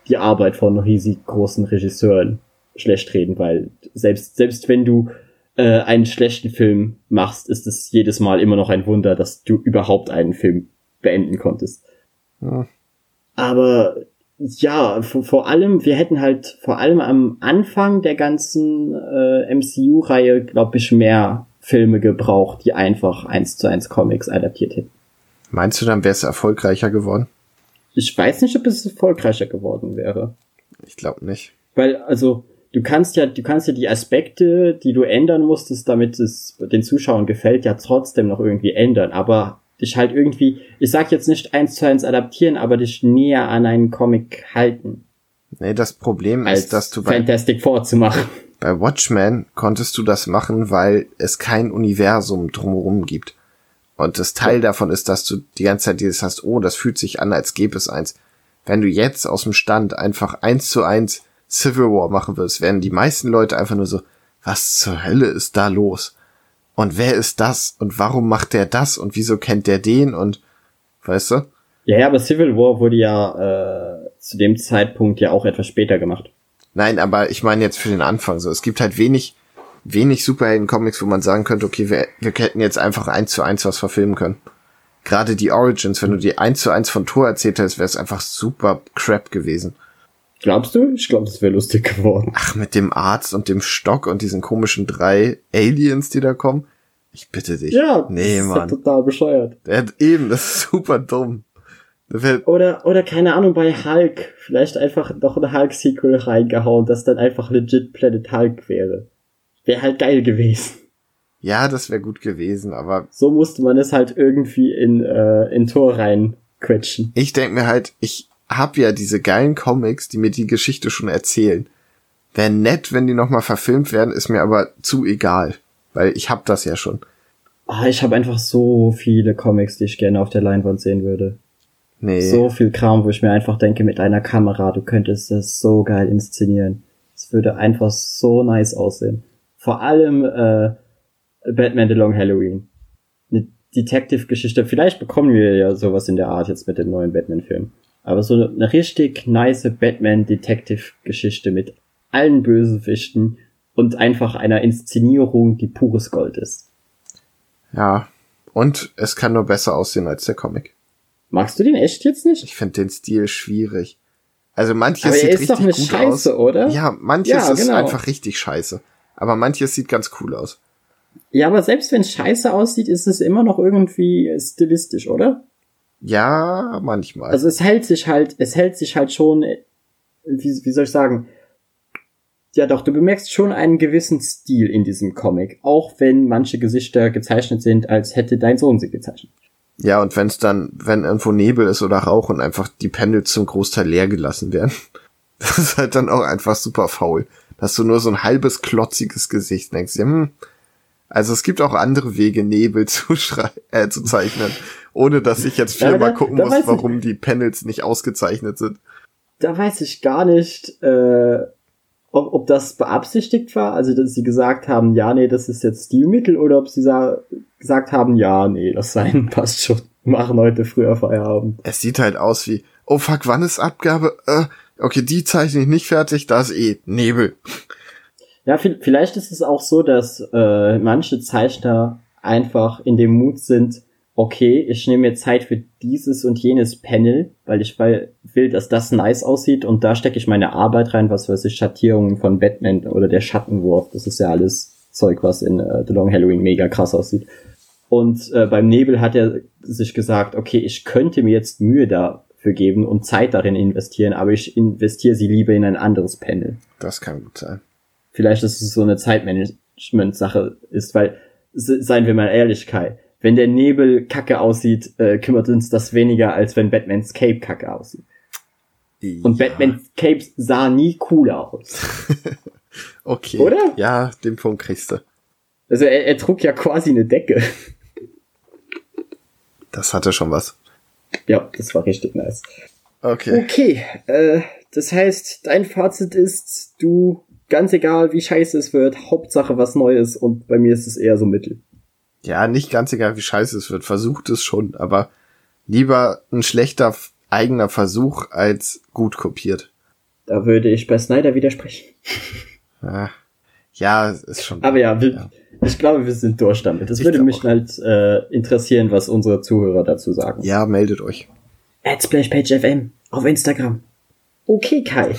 die Arbeit von riesig großen Regisseuren schlecht reden, weil selbst, selbst wenn du äh, einen schlechten Film machst, ist es jedes Mal immer noch ein Wunder, dass du überhaupt einen Film beenden konntest. Ja. Aber ja, vor, allem, wir hätten halt vor allem am Anfang der ganzen äh, MCU-Reihe, glaube ich, mehr Filme gebraucht, die einfach eins zu eins Comics adaptiert hätten. Meinst du, dann wäre es erfolgreicher geworden? Ich weiß nicht, ob es erfolgreicher geworden wäre. Ich glaube nicht. Weil, also, du kannst ja, du kannst ja die Aspekte, die du ändern musstest, damit es den Zuschauern gefällt, ja trotzdem noch irgendwie ändern. Aber dich halt irgendwie, ich sag jetzt nicht eins zu eins adaptieren, aber dich näher an einen Comic halten. Nee, das Problem ist, dass du bei, Fantastic Four zu machen. bei Watchmen konntest du das machen, weil es kein Universum drumherum gibt. Und das Teil davon ist, dass du die ganze Zeit dieses hast, oh, das fühlt sich an, als gäbe es eins. Wenn du jetzt aus dem Stand einfach eins zu eins Civil War machen würdest, werden die meisten Leute einfach nur so, was zur Hölle ist da los? Und wer ist das? Und warum macht der das? Und wieso kennt der den? Und, weißt du? Ja, ja, aber Civil War wurde ja äh, zu dem Zeitpunkt ja auch etwas später gemacht. Nein, aber ich meine jetzt für den Anfang so. Es gibt halt wenig, wenig Superhelden-Comics, wo man sagen könnte, okay, wir, wir hätten jetzt einfach eins zu eins was verfilmen können. Gerade die Origins, wenn du die eins zu eins von Thor erzählt hättest, wäre es einfach super crap gewesen. Glaubst du? Ich glaube, das wäre lustig geworden. Ach, mit dem Arzt und dem Stock und diesen komischen drei Aliens, die da kommen. Ich bitte dich. Ja, Nee, das ist Mann. total bescheuert. Der hat eben, das ist super dumm. Oder, oder keine Ahnung, bei Hulk vielleicht einfach noch ein Hulk-Sequel reingehauen, das dann einfach legit Planet Hulk wäre. Wäre halt geil gewesen. ja, das wäre gut gewesen, aber So musste man es halt irgendwie in, äh, in Tor reinquetschen. ich denk mir halt, ich hab ja diese geilen Comics, die mir die Geschichte schon erzählen. Wäre nett, wenn die nochmal verfilmt werden, ist mir aber zu egal. Weil ich hab das ja schon. Ah, ich habe einfach so viele Comics, die ich gerne auf der Leinwand sehen würde. Nee. So viel Kram, wo ich mir einfach denke, mit einer Kamera, du könntest das so geil inszenieren. Es würde einfach so nice aussehen. Vor allem äh, Batman The Long Halloween. Eine Detective-Geschichte. Vielleicht bekommen wir ja sowas in der Art jetzt mit dem neuen Batman-Film. Aber so eine richtig nice Batman-Detective-Geschichte mit allen Bösewichten und einfach einer Inszenierung, die pures Gold ist. Ja. Und es kann nur besser aussehen als der Comic. Magst du den echt jetzt nicht? Ich finde den Stil schwierig. Also manches Aber er sieht ist richtig doch eine gut Scheiße, aus. oder? Ja, manches Ja, ist genau. einfach richtig scheiße. Aber manches sieht ganz cool aus. Ja, aber selbst wenn es scheiße aussieht, ist es immer noch irgendwie stilistisch, oder? Ja, manchmal. Also es hält sich halt, es hält sich halt schon, äh, wie, wie soll ich sagen? Ja doch, du bemerkst schon einen gewissen Stil in diesem Comic, auch wenn manche Gesichter gezeichnet sind, als hätte dein Sohn sie gezeichnet. ja, und wenn es dann, wenn irgendwo Nebel ist oder Rauch und einfach die Panels zum Großteil leer gelassen werden, das ist halt dann auch einfach super faul. Dass du nur so ein halbes klotziges Gesicht denkst, hm, also es gibt auch andere Wege, Nebel zu, äh, zu zeichnen, ohne dass ich jetzt Ja, viermal da- gucken da muss, weiß ich- warum die Panels nicht ausgezeichnet sind. Da weiß ich gar nicht, äh, ob, ob das beabsichtigt war, also dass sie gesagt haben, ja, nee, das ist jetzt Stilmittel, oder ob sie sa gesagt haben, ja, nee, das sein, passt schon, wir machen heute früher Feierabend. Es sieht halt aus wie, oh fuck, wann ist Abgabe? Äh, okay, die zeichne ich nicht fertig, da ist eh Nebel. Ja, vi- vielleicht ist es auch so, dass äh, manche Zeichner einfach in dem Mut sind, okay, ich nehme mir Zeit für dieses und jenes Panel, weil ich will, dass das nice aussieht und da stecke ich meine Arbeit rein, was weiß ich, Schattierungen von Batman oder der Schattenwurf, das ist ja alles Zeug, was in äh, The Long Halloween mega krass aussieht. Und äh, beim Nebel hat er sich gesagt, okay, ich könnte mir jetzt Mühe dafür geben und Zeit darin investieren, aber ich investiere sie lieber in ein anderes Panel Das kann gut sein. Vielleicht ist es so eine Zeitmanagement-Sache ist, weil, se- seien wir mal ehrlich, Kai, wenn der Nebel kacke aussieht, äh, kümmert uns das weniger, als wenn Batmans Cape kacke aussieht. Und Ja, Batmans Cape sah nie cooler aus. Okay. Oder? Ja, den Punkt kriegst du. Also er, er trug ja quasi eine Decke. Das hatte schon was. Ja, das war richtig nice. Okay. Okay, äh, das heißt, dein Fazit ist, du, ganz egal wie scheiße es wird, Hauptsache was Neues und bei mir ist es eher so mittel. Ja, nicht ganz egal, wie scheiße es wird. Versucht es schon, aber lieber ein schlechter eigener Versuch als gut kopiert. Da würde ich bei Snyder widersprechen. Ja, ja ist schon. Aber ja, wir, Ja. ich glaube, wir sind durch damit. Es würde mich auch. halt äh, interessieren, was unsere Zuhörer dazu sagen. Ja, meldet euch. At SplashPageFM auf Instagram. Okay, Kai.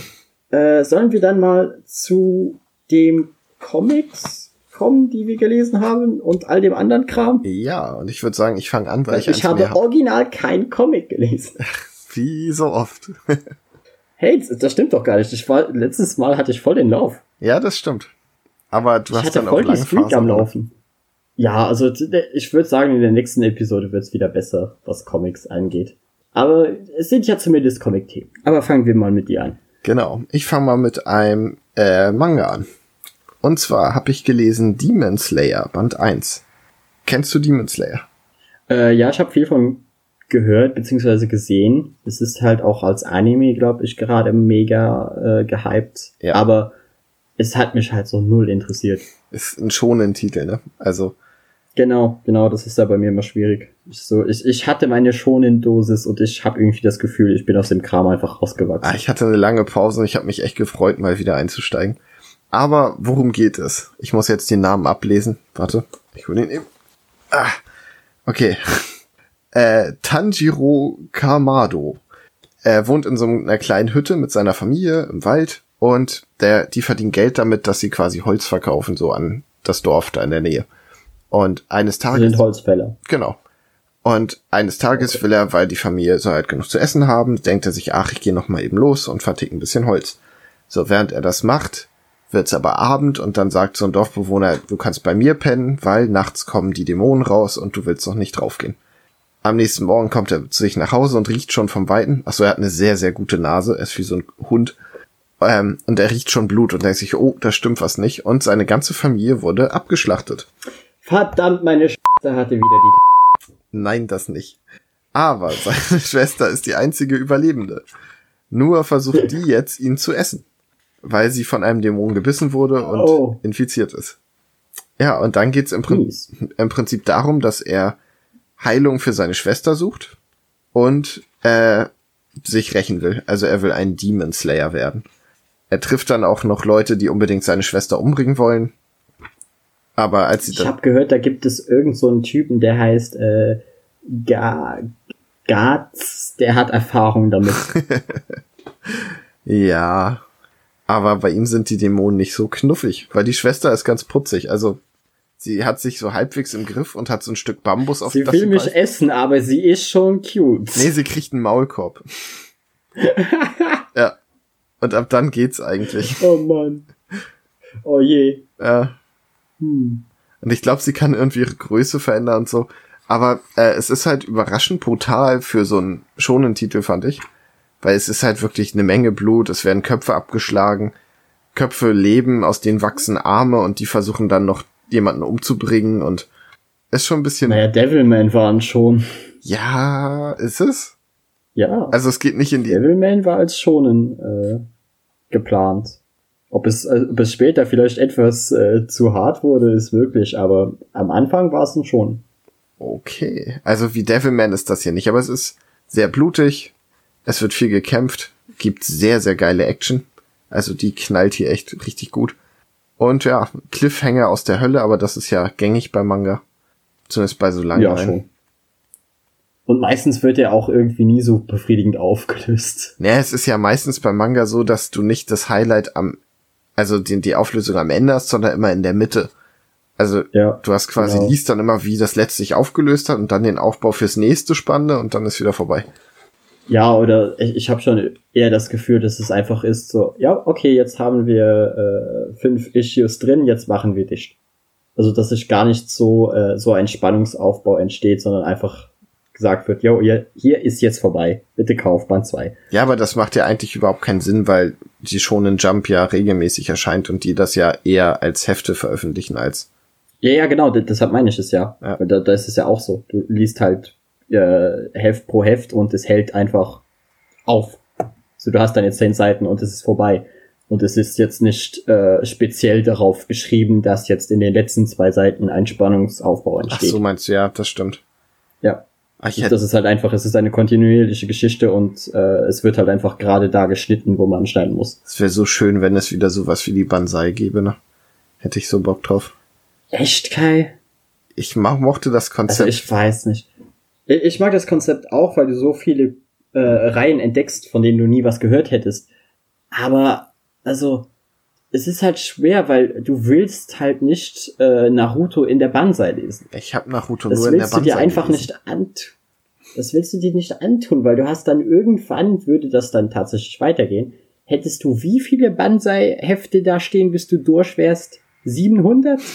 Äh, sollen wir dann mal zu dem Comics kommen, die wir gelesen haben und all dem anderen Kram? Ja, und ich würde sagen, ich fange an, weil Weil ich, ich habe mehr hab. original kein Comic gelesen. Wie so oft. Hey, das- stimmt doch gar nicht. Ich war, letztes Mal hatte ich voll den Lauf. ja, das stimmt. Aber du ich hast hatte dann auch voll die lange Streak am Phasen. Laufen. Ja, also ich würde sagen, in der nächsten Episode wird's wieder besser, was Comics angeht. Aber es sind ja zumindest Comic-Themen. Aber fangen wir mal mit dir an. Genau. Ich fange mal mit einem äh, Manga an. Und zwar habe ich gelesen Demon Slayer, Band 1. Kennst du Demon Slayer? Äh, ja, ich habe viel von gehört beziehungsweise gesehen. Es ist halt auch als Anime, glaube ich, gerade mega äh, gehypt. Ja. Aber es hat mich halt so null interessiert. Ist ein schonen Titel, ne? Also, Genau, genau, das ist da bei mir immer schwierig. Ich, so, ich, ich hatte meine schonen Dosis und ich habe irgendwie das Gefühl, ich bin aus dem Kram einfach rausgewachsen. ah, ich hatte eine lange Pause und ich habe mich echt gefreut, mal wieder einzusteigen. Aber worum geht es? Ich muss jetzt den Namen ablesen. Warte, ich hole ihn eben. Ah, okay. Äh, Tanjiro Kamado. Er wohnt in so einer kleinen Hütte mit seiner Familie im Wald und der, die verdienen Geld damit, dass sie quasi Holz verkaufen, so an das Dorf da in der Nähe. Und eines Tages. sind Holzfäller. Genau. Und eines Tages will er, weil die Familie so halt genug zu essen haben, denkt er sich, ach, ich gehe noch mal eben los und vertick ein bisschen Holz. So, während er das macht, wird's aber Abend und dann sagt so ein Dorfbewohner, du kannst bei mir pennen, weil nachts kommen die Dämonen raus und du willst noch nicht draufgehen. Am nächsten Morgen kommt er zu sich nach Hause und riecht schon vom Weiten. Achso, er hat eine sehr, sehr gute Nase. Er ist wie so ein Hund. Ähm, und er riecht schon Blut und denkt sich, oh, da stimmt was nicht. Und seine ganze Familie wurde abgeschlachtet. Verdammt, meine Schwester hatte wieder die. Nein, das nicht. Aber seine Schwester ist die einzige Überlebende. Nur versucht die jetzt, ihn zu essen. Weil sie von einem Dämon gebissen wurde und Oh. infiziert ist. Ja, und dann geht's im, Prin im Prinzip darum, dass er Heilung für seine Schwester sucht und äh, sich rächen will. Also er will ein Demon Slayer werden. Er trifft dann auch noch Leute, die unbedingt seine Schwester umbringen wollen. Aber als sie Ich habe gehört, da gibt es irgend so einen Typen, der heißt äh, Ga Gats, der hat Erfahrung damit. ja. Aber bei ihm sind die Dämonen nicht so knuffig, weil die Schwester ist ganz putzig. Also sie hat sich so halbwegs im Griff und hat so ein Stück Bambus auf Sie will mich beißt. essen, aber sie ist schon cute. Nee, sie kriegt einen Maulkorb. ja. Und ab dann geht's eigentlich. Oh Mann. Oh je. Ja. Hm. Und ich glaube, sie kann irgendwie ihre Größe verändern und so. Aber äh, es ist halt überraschend brutal für so einen schonen Titel, fand ich. Weil es ist halt wirklich eine Menge Blut, es werden Köpfe abgeschlagen, Köpfe leben, aus denen wachsen Arme und die versuchen dann noch jemanden umzubringen und ist schon ein bisschen. Naja, Devilman waren schon. Ja, ist es? Ja. Also es geht nicht in die. Devilman war als schonen äh, geplant. Ob es, äh, ob es später vielleicht etwas äh, zu hart wurde, ist wirklich, aber am Anfang war es schon. Okay. Also wie Devilman ist das hier nicht, aber es ist sehr blutig. Es wird viel gekämpft. Gibt sehr, sehr geile Action. Also die knallt hier echt richtig gut. Und ja, Cliffhanger aus der Hölle, aber das ist ja gängig bei Manga. Zumindest bei so langen. Ja, schon. Und meistens wird er auch irgendwie nie so befriedigend aufgelöst. Naja, es ist ja meistens beim Manga so, dass du nicht das Highlight am, also die, die Auflösung am Ende hast, sondern immer in der Mitte. Also ja, du hast quasi genau. liest dann immer, wie das letztlich aufgelöst hat und dann den Aufbau fürs nächste Spannende und dann ist wieder vorbei. Ja, oder ich, ich habe schon eher das Gefühl, dass es einfach ist so, ja, okay, jetzt haben wir äh, fünf Issues drin, jetzt machen wir dicht. Also dass sich gar nicht so äh, so ein Spannungsaufbau entsteht, sondern einfach gesagt wird, jo, hier, hier ist jetzt vorbei, bitte kauf Band 2. Ja, aber das macht ja eigentlich überhaupt keinen Sinn, weil die schon in Jump ja regelmäßig erscheint und die das ja eher als Hefte veröffentlichen als ja, ja, genau, deshalb meine ich es ja. ja. Da, da ist es ja auch so. Du liest halt äh, Heft pro Heft und es hält einfach auf. So, du hast dann jetzt zehn Seiten und es ist vorbei. Und es ist jetzt nicht äh, speziell darauf geschrieben, dass jetzt in den letzten zwei Seiten ein Spannungsaufbau entsteht. Ach so meinst du, ja, das stimmt. Ach, ich das ist halt einfach, es ist eine kontinuierliche Geschichte und äh, es wird halt einfach gerade da geschnitten, wo man schneiden muss. Es wäre so schön, wenn es wieder sowas wie die Banzai gäbe, ne? Hätte ich so Bock drauf. Echt, Kai? Ich mach, mochte das Konzept. Also ich weiß nicht. Ich mag das Konzept auch, weil du so viele äh, Reihen entdeckst, von denen du nie was gehört hättest. Aber, also, es ist halt schwer, weil du willst halt nicht äh, Naruto in der Banzai lesen. Ich habe Naruto das nur in der Banzai. Das willst du dir einfach lesen. nicht antun. Das willst du dir nicht antun, weil du hast dann irgendwann, würde das dann tatsächlich weitergehen, hättest du wie viele Banzai-Hefte da stehen, bis du durch wärst? 700?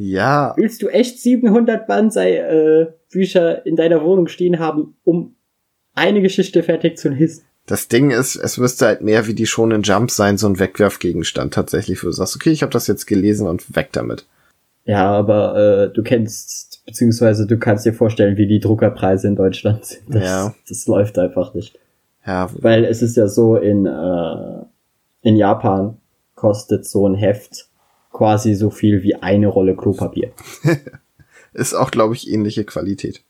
Ja. Willst du echt 700 Banzai-Bücher äh, in deiner Wohnung stehen haben, um eine Geschichte fertig zu lesen? Das Ding ist, es müsste halt mehr wie die schonen Jump sein, so ein Wegwerfgegenstand tatsächlich, wo du sagst, okay, ich habe das jetzt gelesen und weg damit. Ja, aber äh, du kennst, beziehungsweise du kannst dir vorstellen, wie die Druckerpreise in Deutschland sind. Das, ja. das läuft einfach nicht. Ja. Weil es ist ja so, in, äh, in Japan kostet so ein Heft quasi so viel wie eine Rolle Klopapier. ist auch, glaube ich, ähnliche Qualität.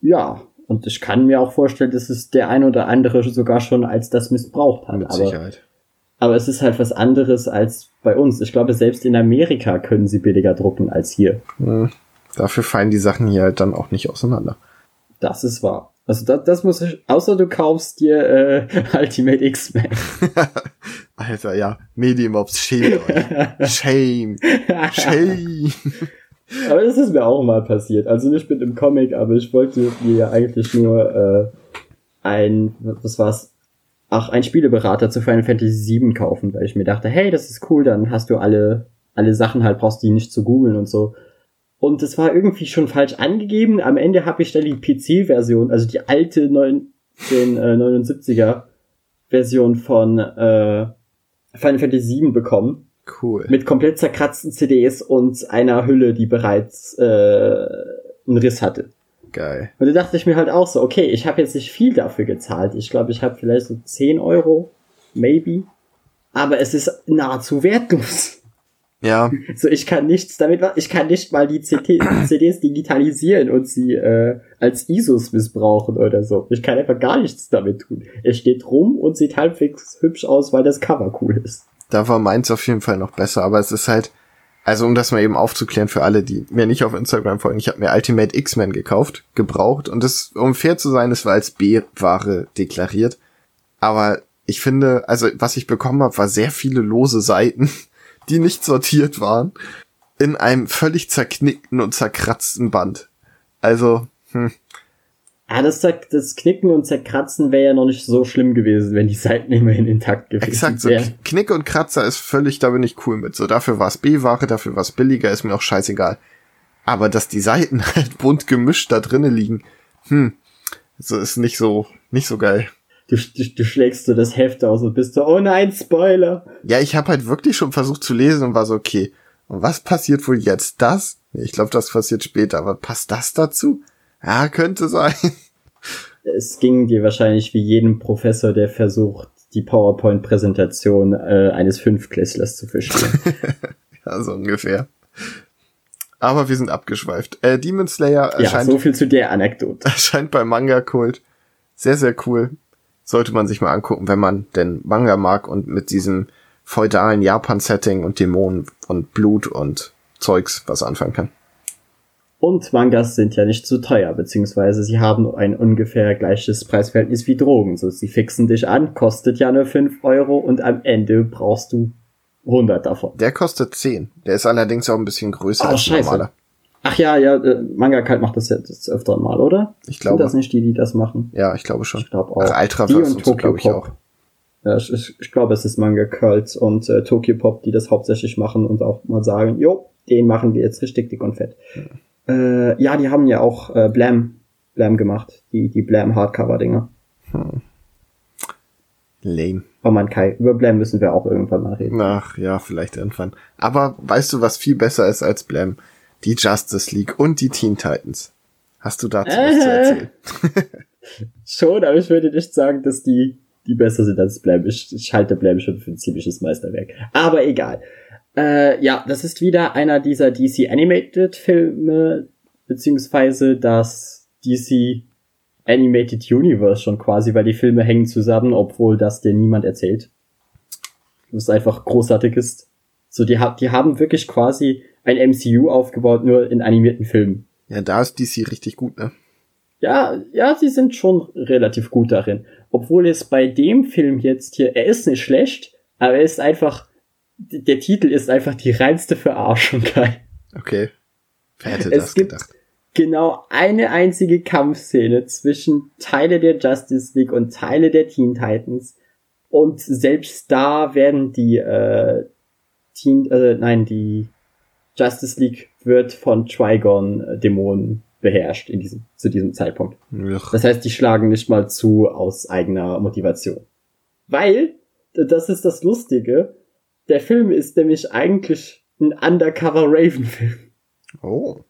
Ja, und ich kann mir auch vorstellen, dass es der ein oder andere sogar schon als das missbraucht hat. Mit aber, Sicherheit. Aber es ist halt was anderes als bei uns. Ich glaube, selbst in Amerika können sie billiger drucken als hier. Hm, dafür fallen die Sachen hier halt dann auch nicht auseinander. Das ist wahr. Also das, das muss ich, außer du kaufst dir äh, Ultimate X-Men. Alter, ja, Medienmobs, schämt euch. Shame. Shame. Aber das ist mir auch mal passiert. Also nicht mit dem Comic, aber ich wollte mir ja eigentlich nur äh, ein, was war's? Ach, ein Spieleberater zu Final Fantasy VII kaufen, weil ich mir dachte, hey, das ist cool, dann hast du alle, alle Sachen halt, brauchst die nicht zu googeln und so. Und das war irgendwie schon falsch angegeben. Am Ende habe ich dann die PC-Version, also die alte 9, den, äh, 79er Version von äh, Final Fantasy VII bekommen. Cool. Mit komplett zerkratzten CDs und einer Hülle, die bereits äh, einen Riss hatte. Geil. Und da dachte ich mir halt auch so, okay, ich habe jetzt nicht viel dafür gezahlt. Ich glaube, ich habe vielleicht so 10 Euro, maybe. Aber es ist nahezu wertlos. Ja. So, ich kann nichts damit. Ich kann nicht mal die CDs digitalisieren und sie äh, als ISOs missbrauchen oder so. Ich kann einfach gar nichts damit tun. Er steht rum und sieht halbwegs hübsch aus, weil das Cover cool ist. Da war meins auf jeden Fall noch besser, aber es ist halt, Also um das mal eben aufzuklären für alle, die mir nicht auf Instagram folgen, ich habe mir Ultimate X-Men gekauft, gebraucht und das, um fair zu sein, es war als B-Ware deklariert. Aber ich finde, also was ich bekommen habe, war sehr viele lose Seiten, die nicht sortiert waren, in einem völlig zerknickten und zerkratzten Band. Also, hm. Ah, das, das Knicken und Zerkratzen wäre ja noch nicht so schlimm gewesen, wenn die Seiten immerhin intakt gewesen Exakt, so wären. Knicke und Kratzer ist völlig, da bin ich cool mit. So, dafür war es B-Ware, dafür war es billiger, ist mir auch scheißegal. Aber dass die Seiten halt bunt gemischt da drinnen liegen, hm, so ist nicht so, nicht so geil. Du, du, du schlägst so das Heft aus und bist so, oh nein, Spoiler. Ja, ich habe halt wirklich schon versucht zu lesen und war so, okay, und was passiert wohl jetzt? Das? Ich glaube, das passiert später, aber passt das dazu? Ja, könnte sein. Es ging dir wahrscheinlich wie jedem Professor, der versucht, die PowerPoint-Präsentation äh, eines Fünfklässlers zu verstehen. ja, so ungefähr. Aber wir sind abgeschweift. Äh, Demon Slayer erscheint, ja, so viel zu der Anekdote. erscheint bei Manga Kult. Sehr, sehr cool. Sollte man sich mal angucken, wenn man denn Manga mag und mit diesem feudalen Japan-Setting und Dämonen und Blut und Zeugs was anfangen kann. Und Mangas sind ja nicht zu teuer, beziehungsweise sie haben ein ungefähr gleiches Preisverhältnis wie Drogen. So, sie fixen dich an, kostet ja nur 5 Euro und am Ende brauchst du 100 davon. Der kostet 10. Der ist allerdings auch ein bisschen größer Oh, als scheiße. normaler. Ach ja, ja, äh, Manga Kalt macht das ja das öfter mal, oder? Ich Sind glaube. das nicht die, die das machen? Ja, ich glaube schon. Ich glaube auch. Ach, Ultraverse die und und so, glaube ich, Pop. Ja, ich, ich, ich glaube, es ist Manga Cult und äh, Tokyo Pop, die das hauptsächlich machen und auch mal sagen, jo, den machen wir jetzt richtig dick und fett. Äh, ja, die haben ja auch äh, Blam, Blam gemacht, die, die Blam Hardcover-Dinger. Lame. Oh man, Kai, über Blam müssen wir auch irgendwann mal reden. Ach ja, vielleicht irgendwann. Aber weißt du, was viel besser ist als Blam? Die Justice League und die Teen Titans. Hast du dazu was zu Äh. erzählen? Schon, aber ich würde nicht sagen, dass die, die besser sind als Blam. Ich, ich halte Blam schon für ein ziemliches Meisterwerk. Aber egal. Äh, ja, das ist wieder einer dieser DC Animated Filme, beziehungsweise das DC Animated Universe schon quasi, weil die Filme hängen zusammen, obwohl das dir niemand erzählt. Was einfach großartig ist. So, die, die haben wirklich quasi ein MCU aufgebaut, nur in animierten Filmen. Ja, da ist DC richtig gut, ne? Ja, ja, sie sind schon relativ gut darin. Obwohl es bei dem Film jetzt hier, er ist nicht schlecht, aber er ist einfach, der Titel ist einfach die reinste Verarschung, Kai. Okay. Wer hätte Es das gibt- gedacht? Genau eine einzige Kampfszene zwischen Teile der Justice League und Teile der Teen Titans. Und selbst da werden die, äh, Teen, äh, nein, die Justice League wird von Trigon-Dämonen beherrscht in diesem, zu diesem Zeitpunkt. Ugh. Das heißt, die schlagen nicht mal zu aus eigener Motivation. Weil, das ist das Lustige, der Film ist nämlich eigentlich ein Undercover Raven-Film. Oh.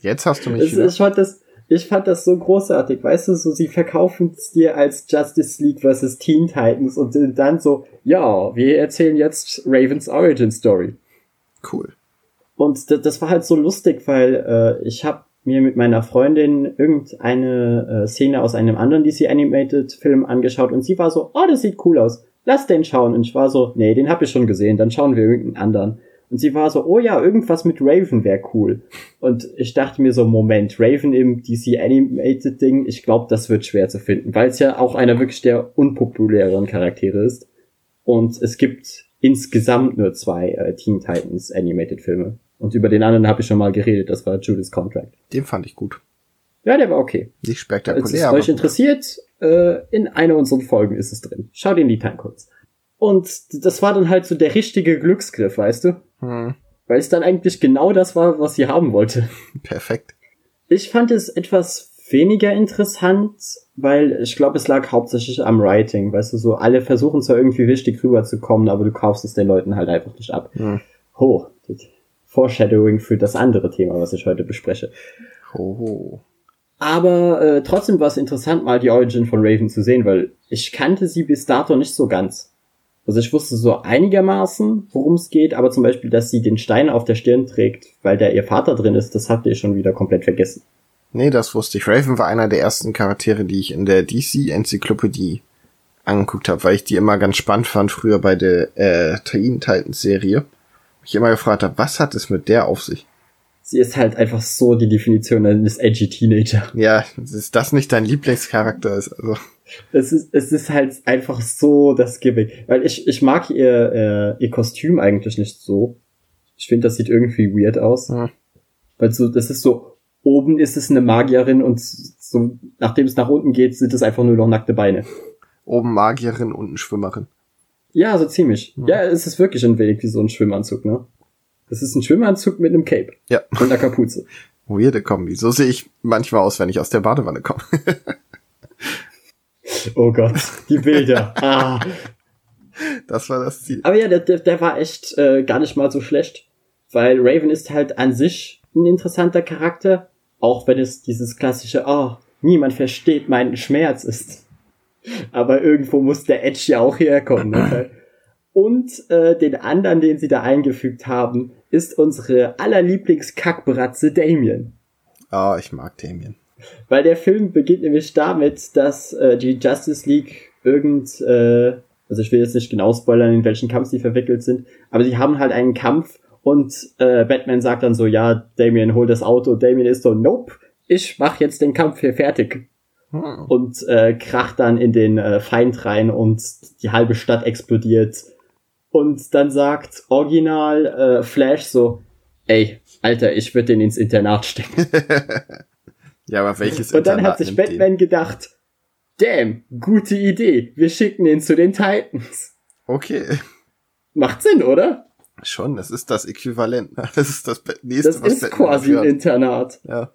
Jetzt hast du mich Es, ich, fand das, ich fand das so großartig, weißt du, so sie verkaufen es dir als Justice League vs. Teen Titans und sind dann so, ja, wir erzählen jetzt Ravens Origin Story. Cool. Und das, das war halt so lustig, weil äh, ich habe mir mit meiner Freundin irgendeine äh, Szene aus einem anderen DC Animated Film angeschaut und sie war so, oh, das sieht cool aus. Lass den schauen. Und ich war so, nee, den hab ich schon gesehen, dann schauen wir irgendeinen anderen. Und sie war so, oh ja, irgendwas mit Raven wäre cool. Und ich dachte mir so, Moment, Raven im DC Animated Ding, ich glaube, das wird schwer zu finden, weil es ja auch einer wirklich der unpopuläreren Charaktere ist. Und es gibt insgesamt nur zwei äh, Teen Titans Animated Filme. Und über den anderen habe ich schon mal geredet, das war Judas Contract. Den fand ich gut. Ja, der war okay. Nicht Falls spektakulär, es aber euch interessiert, äh, in einer unserer Folgen ist es drin. Schaut in die Timecodes. Und das war dann halt so der richtige Glücksgriff, weißt du? hm, Weil es dann eigentlich genau das war, was sie haben wollte. perfekt. Ich fand es etwas weniger interessant, weil ich glaube, es lag hauptsächlich am Writing. Weißt du, so alle versuchen zwar irgendwie wichtig rüberzukommen, aber du kaufst es den Leuten halt einfach nicht ab. Hm. Das Foreshadowing für das andere Thema, was ich heute bespreche. Oh. Aber äh, trotzdem war es interessant, mal die Origin von Raven zu sehen, weil ich kannte sie bis dato nicht so ganz. Also ich wusste so einigermaßen, worum es geht, aber zum Beispiel, dass sie den Stein auf der Stirn trägt, weil da ihr Vater drin ist, das habt ihr schon wieder komplett vergessen. Nee, das wusste ich. Raven war einer der ersten Charaktere, die ich in der DC-Enzyklopädie angeguckt habe, weil ich die immer ganz spannend fand, früher bei der äh, Teen Titans Serie. mich immer gefragt habe, was hat es mit der auf sich? Sie ist halt einfach so die Definition eines edgy Teenager. Ja, ist das nicht dein Lieblingscharakter ist, also. Es ist, es ist halt einfach so das Gimmick. Weil ich, ich mag ihr, äh, ihr Kostüm eigentlich nicht so. Ich finde, das sieht irgendwie weird aus. Hm. Weil so, das ist so, oben ist es eine Magierin und so, nachdem es nach unten geht, sind es einfach nur noch nackte Beine. Oben Magierin, unten Schwimmerin. Ja, so ziemlich. Hm. Ja, es ist wirklich ein wenig wie so ein Schwimmanzug, ne? Es ist ein Schwimmanzug mit einem Cape Ja. und einer Kapuze. Weirde Kombi. So sehe ich manchmal aus, wenn ich aus der Badewanne komme. Oh Gott, die Bilder. ah. Das war das Ziel. Aber ja, der, der, der war echt äh, gar nicht mal so schlecht. Weil Raven ist halt an sich ein interessanter Charakter, auch wenn es dieses klassische, oh, niemand versteht meinen Schmerz ist. Aber irgendwo muss der Edge ja auch herkommen. Ne? Und äh, den anderen, den sie da eingefügt haben, ist unsere allerlieblingskackbratze Damien. Ah, ich mag Damien. Weil der Film beginnt nämlich damit, dass äh, die Justice League irgend, äh, also ich will jetzt nicht genau spoilern, in welchen Kampf sie verwickelt sind, aber sie haben halt einen Kampf und äh, Batman sagt dann so, ja, Damien, hol das Auto. Damien ist so, nope, ich mach jetzt den Kampf hier fertig. Hm. Und äh, kracht dann in den äh, Feind rein und die halbe Stadt explodiert. Und dann sagt Original äh, Flash so, ey, Alter, ich würde den ins Internat stecken. Ja, aber welches Und dann Internat hat sich nimmt den? Batman gedacht, damn, gute Idee, wir schicken ihn zu den Titans. Okay, Macht Sinn, oder? schon, das ist das Äquivalent. Das ist das nächste, Das ist Batman quasi dafür ein. Internat. Ja.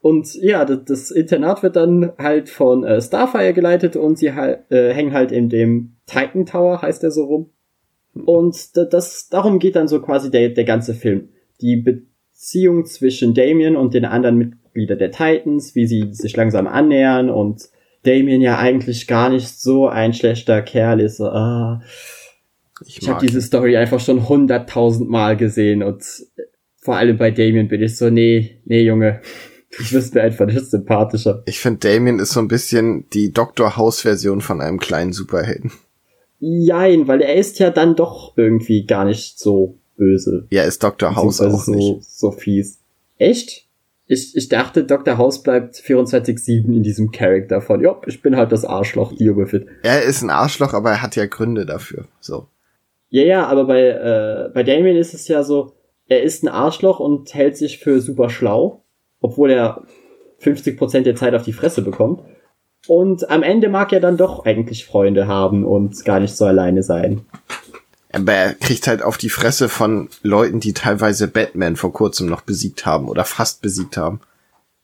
Und ja, das, das Internat wird dann halt von äh, Starfire geleitet und sie äh, hängen halt in dem Titan Tower, heißt der so rum. Und da- das, darum geht dann so quasi der, der ganze Film. Die Beziehung zwischen Damien und den anderen Mitgliedern der Titans, wie sie sich langsam annähern und Damien ja eigentlich gar nicht so ein schlechter Kerl ist. Ah, Ich, ich habe diese Story einfach schon hunderttausend Mal gesehen und vor allem bei Damien bin ich so, nee, nee, Junge, du wirst mir einfach nicht sympathischer. Ich finde, Damien ist so ein bisschen die Dr. House-Version von einem kleinen Superhelden. Jein, weil er ist ja dann doch irgendwie gar nicht so böse. Ja, ist Dr. House auch so, nicht. so fies. Echt? Ich, ich dachte, Dr. House bleibt 24-7 in diesem Charakter von, ja, ich bin halt das Arschloch, deal with it. Er ist ein Arschloch, aber er hat ja Gründe dafür. So. Ja, ja, aber bei, äh, bei Damien ist es ja so, er ist ein Arschloch und hält sich für super schlau, obwohl er 50% der Zeit auf die Fresse bekommt. Und am Ende mag er dann doch eigentlich Freunde haben und gar nicht so alleine sein. Aber er kriegt halt auf die Fresse von Leuten, die teilweise Batman vor kurzem noch besiegt haben oder fast besiegt haben.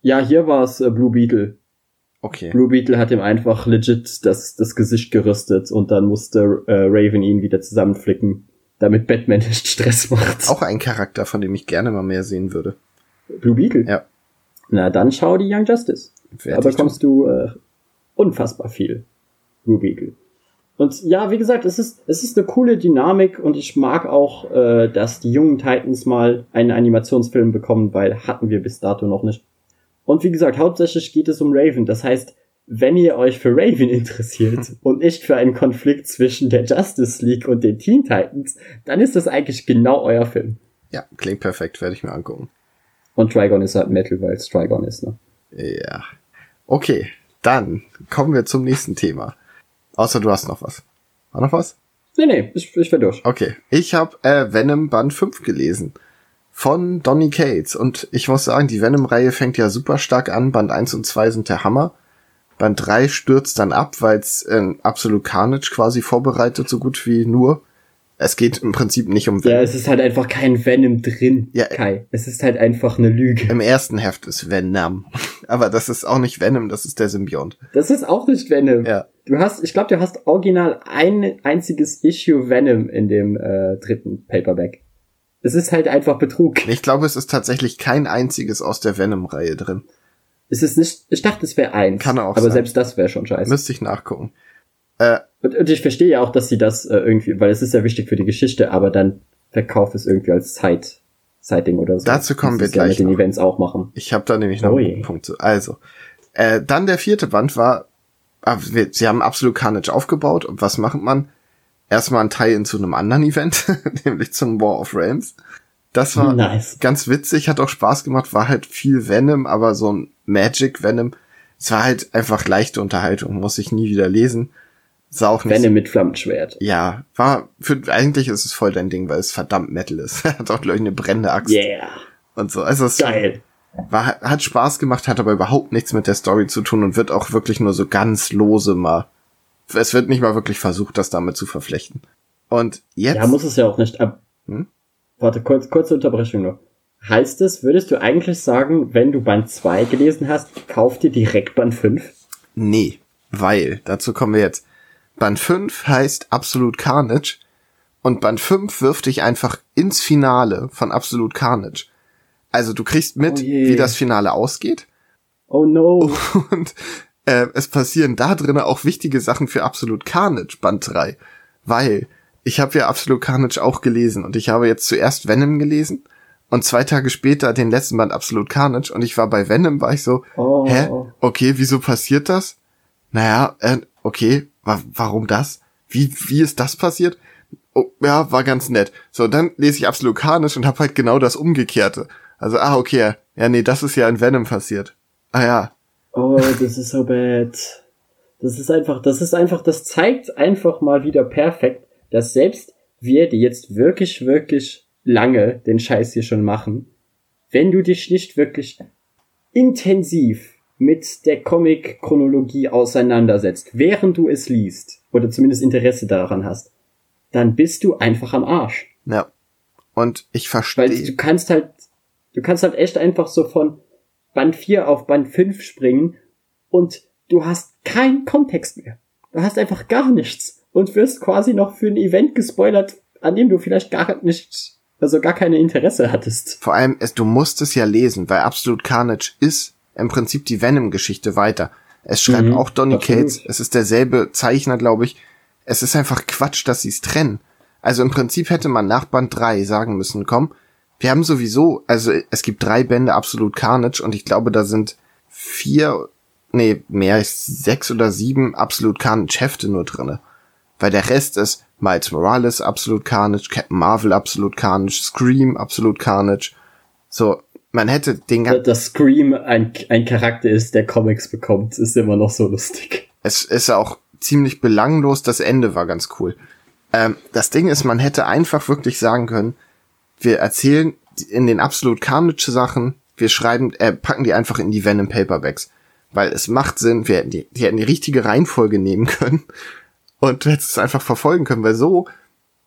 Ja, hier war es äh, Blue Beetle. Okay. Blue Beetle hat ihm einfach legit das, das Gesicht gerüstet und dann musste äh, Raven ihn wieder zusammenflicken, damit Batman nicht Stress macht. Auch ein Charakter, von dem ich gerne mal mehr sehen würde. Blue Beetle? Ja. Na, dann schau die Young Justice. Werd Da ich bekommst du äh, unfassbar viel Blue Beetle. Und ja, wie gesagt, es ist, es ist eine coole Dynamik und ich mag auch, äh, dass die jungen Titans mal einen Animationsfilm bekommen, weil hatten wir bis dato noch nicht. Und wie gesagt, hauptsächlich geht es um Raven. Das heißt, wenn ihr euch für Raven interessiert und nicht für einen Konflikt zwischen der Justice League und den Teen Titans, dann ist das eigentlich genau euer Film. Ja, klingt perfekt, werde ich mir angucken. Und Trigon ist halt Metal, weil es Trigon ist, ne? Ja. Okay, dann kommen wir zum nächsten Thema. Außer du hast noch was. War noch was? Nee, nee, ich, ich wär durch. Okay, ich habe äh, Venom Band 5 gelesen. Von Donny Cates. Und ich muss sagen, die Venom-Reihe fängt ja super stark an. Band 1 und 2 sind der Hammer. Band 3 stürzt dann ab, weil es äh, absolut Carnage quasi vorbereitet, so gut wie nur. Es geht im Prinzip nicht um Ja, Venom. es ist halt einfach kein Venom drin, Ja. Kai. Es ist halt einfach eine Lüge. Im ersten Heft ist Venom. Aber das ist auch nicht Venom, das ist der Symbiont. Das ist auch nicht Venom. Ja. Du hast, ich glaube, du hast original ein einziges Issue Venom in dem äh, dritten Paperback. Es ist halt einfach Betrug. Ich glaube, es ist tatsächlich kein einziges aus der Venom-Reihe drin. Es ist nicht, ich dachte, es wäre eins. Kann auch Aber sein. selbst das wäre schon scheiße. Müsste ich nachgucken. Äh, Und, und ich verstehe ja auch, dass sie das äh, irgendwie, weil es ist ja wichtig für die Geschichte, aber dann verkauf es irgendwie als Side, Side-Ding oder so. Dazu kommen wir gleich mit den noch. Events auch machen. Ich habe da nämlich noch Oh einen Punkt zu. Also, äh, dann der vierte Band war, ah, wir, sie haben absolut Carnage aufgebaut und was macht man? erstmal ein Teil in zu einem anderen Event, nämlich zum War of Realms. Das war Nice. ganz witzig, hat auch Spaß gemacht, war halt viel Venom, aber so ein Magic Venom. Es war halt einfach leichte Unterhaltung, muss ich nie wieder lesen. Sah auch nicht. Venom mit Flammenschwert. Ja, war für eigentlich ist es voll dein Ding, weil es verdammt Metal ist. Er hat auch glaube ich eine brennende Axt Yeah. und so. Also es Geil. war, hat Spaß gemacht, hat aber überhaupt nichts mit der Story zu tun und wird auch wirklich nur so ganz lose mal. Es wird nicht mal wirklich versucht, das damit zu verflechten. Und jetzt Ja, muss es ja auch nicht. Ab Hm? Warte, kurz, kurze Unterbrechung noch. Heißt es, würdest du eigentlich sagen, wenn du Band 2 gelesen hast, kauf dir direkt Band 5? Nee, weil, dazu kommen wir jetzt. Band 5 heißt Absolute Carnage und Band 5 wirft dich einfach ins Finale von Absolute Carnage. Also du kriegst mit, Oh wie das Finale ausgeht Oh no. und äh, es passieren da drinnen auch wichtige Sachen für Absolute Carnage Band 3, weil ich habe ja Absolute Carnage auch gelesen und ich habe jetzt zuerst Venom gelesen und zwei Tage später den letzten Band Absolute Carnage und ich war bei Venom, war ich so, Oh. hä, okay, wieso passiert das? Naja, äh, okay, wa warum das? Wie, wie ist das passiert? Oh, ja, war ganz nett. So, dann lese ich Absolut Carnage und habe halt genau das Umgekehrte. Also, ah, okay, ja, nee, das ist ja in Venom passiert. Ah ja, Oh, das ist so bad. Das ist einfach, das ist einfach, das zeigt einfach mal wieder perfekt, dass selbst wir, die jetzt wirklich, wirklich lange den Scheiß hier schon machen, wenn du dich nicht wirklich intensiv mit der Comic-Chronologie auseinandersetzt, während du es liest, oder zumindest Interesse daran hast, dann bist du einfach am Arsch. ja. Und ich Weil verstehe. du kannst halt, du kannst halt echt einfach so von Band 4 auf Band 5 springen und du hast keinen Kontext mehr. Du hast einfach gar nichts und wirst quasi noch für ein Event gespoilert, an dem du vielleicht gar nicht, also gar keine Interesse hattest. Vor allem, es, du musst es ja lesen, weil Absolute Carnage ist im Prinzip die Venom-Geschichte weiter. Es schreibt Mhm, auch Donny absolut. Cates, es ist derselbe Zeichner, glaube ich. Es ist einfach Quatsch, dass sie es trennen. Also im Prinzip hätte man nach Band 3 sagen müssen, komm, wir haben sowieso, also es gibt drei Bände Absolute Carnage und ich glaube, da sind vier, nee, mehr, sechs oder sieben Absolute Carnage Hefte nur drinne. Weil der Rest ist Miles Morales Absolute Carnage, Captain Marvel Absolute Carnage, Scream Absolute Carnage. So, man hätte den ganzen, Dass Scream ein, ein Charakter ist, der Comics bekommt, ist immer noch so lustig. es ist auch ziemlich belanglos, das Ende war ganz cool. Ähm, das Ding ist, man hätte einfach wirklich sagen können, wir erzählen in den Absolute Carnage Sachen, wir schreiben, äh, packen die einfach in die Venom Paperbacks. Weil es macht Sinn, wir hätten die, die hätten die richtige Reihenfolge nehmen können und du hättest es einfach verfolgen können, weil so,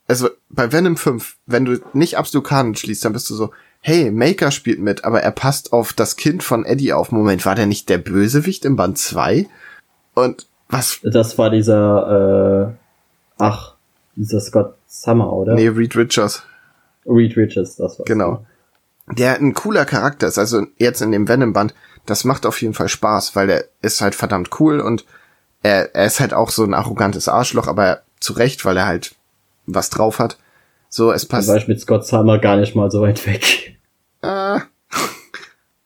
also bei Venom 5, wenn du nicht Absolute Carnage liest, dann bist du so, hey, Maker spielt mit, aber er passt auf das Kind von Eddie auf. Moment, war der nicht der Bösewicht im Band 2? Und was Das war dieser, äh, ach, dieser Scott Summer, oder? Nee, Reed Richards. Reed Richards, das war. Genau. Der ein cooler Charakter ist, also jetzt in dem Venom-Band, das macht auf jeden Fall Spaß, weil er ist halt verdammt cool und er, er ist halt auch so ein arrogantes Arschloch, aber zu Recht, weil er halt was drauf hat. So, es Da passt. war ich mit Scott Summer gar nicht mal so weit weg. Ah,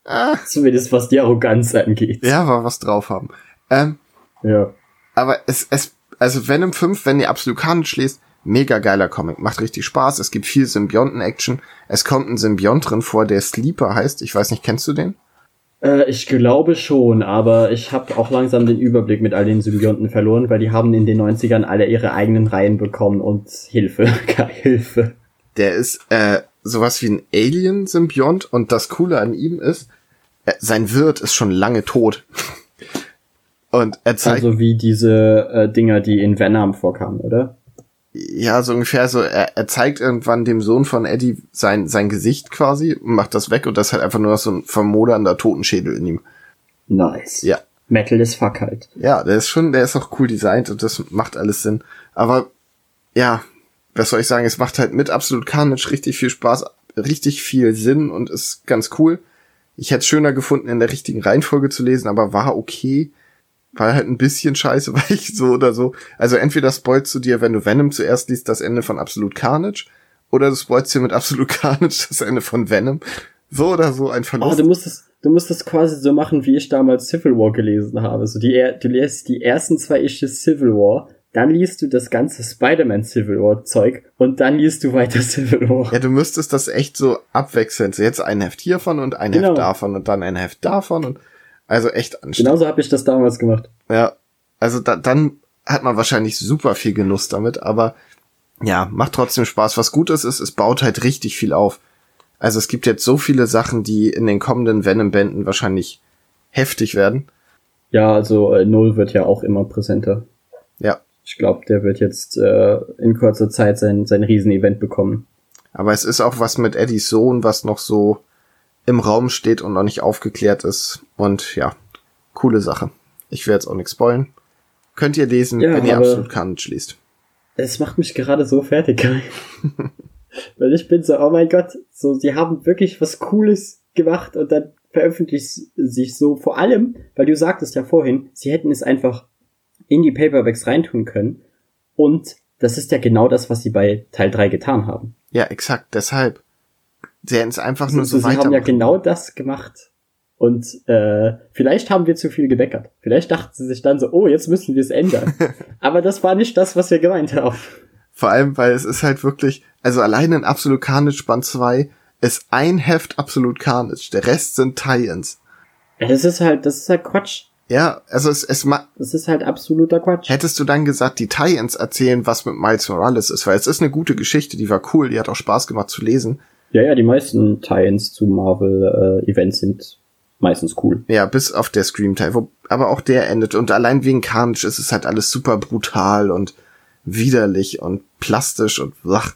ah, Zumindest was die Arroganz angeht. ja, war was drauf haben. Ähm, Ja. aber es, es, also Venom 5, wenn ihr absolut Carnage lest, mega geiler Comic, macht richtig Spaß, es gibt viel Symbionten-Action, es kommt ein Symbiont drin vor, der Sleeper heißt, ich weiß nicht, kennst du den? Äh, ich glaube schon, aber ich habe auch langsam den Überblick mit all den Symbionten verloren, weil die haben in den 90ern alle ihre eigenen Reihen bekommen und Hilfe, keine Hilfe. Der ist äh, sowas wie ein Alien-Symbiont und das Coole an ihm ist, äh, sein Wirt ist schon lange tot. und er zeigt, Also wie diese äh, Dinger, die in Venom vorkamen, oder? ja, so ungefähr so, er, er zeigt irgendwann dem Sohn von Eddie sein, sein Gesicht quasi, und macht das weg und das halt einfach nur so ein vermodernder Totenschädel in ihm. Nice. Ja. Metal ist fuck halt. Ja, der ist schon, der ist auch cool designt und das macht alles Sinn. Aber ja, was soll ich sagen, es macht halt mit Absolut Carnage richtig viel Spaß, richtig viel Sinn und ist ganz cool. Ich hätte es schöner gefunden, in der richtigen Reihenfolge zu lesen, aber war okay. War halt ein bisschen scheiße, weil ich so oder so. Also entweder spoilst du dir, wenn du Venom zuerst liest, das Ende von Absolut Carnage, oder du spoilst dir mit Absolut Carnage das Ende von Venom. So oder so ein Oh, Verlust. du musst es, du musst es quasi so machen, wie ich damals Civil War gelesen habe. So die, du liest die ersten zwei Issues Civil War, dann liest du das ganze Spider-Man Civil War Zeug und dann liest du weiter Civil War. Ja, du müsstest das echt so abwechseln. So jetzt ein Heft hiervon und ein Genau. Heft davon und dann ein Heft davon und also echt anstrengend. Genauso habe ich das damals gemacht. Ja, also da, dann hat man wahrscheinlich super viel Genuss damit, aber ja, macht trotzdem Spaß. Was gut ist, ist, es baut halt richtig viel auf. Also es gibt jetzt so viele Sachen, die in den kommenden Venom-Bänden wahrscheinlich heftig werden. Ja, also äh, Null wird ja auch immer präsenter. Ja, Ich glaube, der wird jetzt äh, in kurzer Zeit sein, sein Riesenevent bekommen. aber es ist auch was mit Eddies Sohn, was noch so im Raum steht und noch nicht aufgeklärt ist. Und ja, coole Sache. Ich will jetzt auch nichts spoilen. Könnt ihr lesen, Ja, wenn ihr absolut Carnage liest. Es macht mich gerade so fertig. Weil ich bin so, oh mein Gott, so, sie haben wirklich was Cooles gemacht und dann veröffentlicht sich so, vor allem, weil du sagtest ja vorhin, sie hätten es einfach in die Paperbacks reintun können und das ist ja genau das, was sie bei Teil 3 getan haben. Ja, exakt, deshalb. Sie hätten es einfach nur so, sie haben ja genau das gemacht. Und äh, vielleicht haben wir zu viel gemeckert. Vielleicht dachten sie sich dann so, oh, jetzt müssen wir es ändern. Aber das war nicht das, was wir gemeint haben. Vor allem, weil es ist halt wirklich, also allein in Absolute Carnage Band 2 ist ein Heft Absolute Carnage, der Rest sind Tie-Ins. Das ist halt, das ist halt Quatsch. Ja, also es, es ma Das ist halt absoluter Quatsch. hättest du dann gesagt, die Tie-Ins erzählen, was mit Miles Morales ist, weil es ist eine gute Geschichte, die war cool, die hat auch Spaß gemacht zu lesen. Ja, ja, die meisten Tie-ins zu Marvel-Events sind meistens cool. Ja, bis auf der Scream-Teil, wo, aber auch der endet und allein wegen Carnage ist es halt alles super brutal und widerlich und plastisch und ach,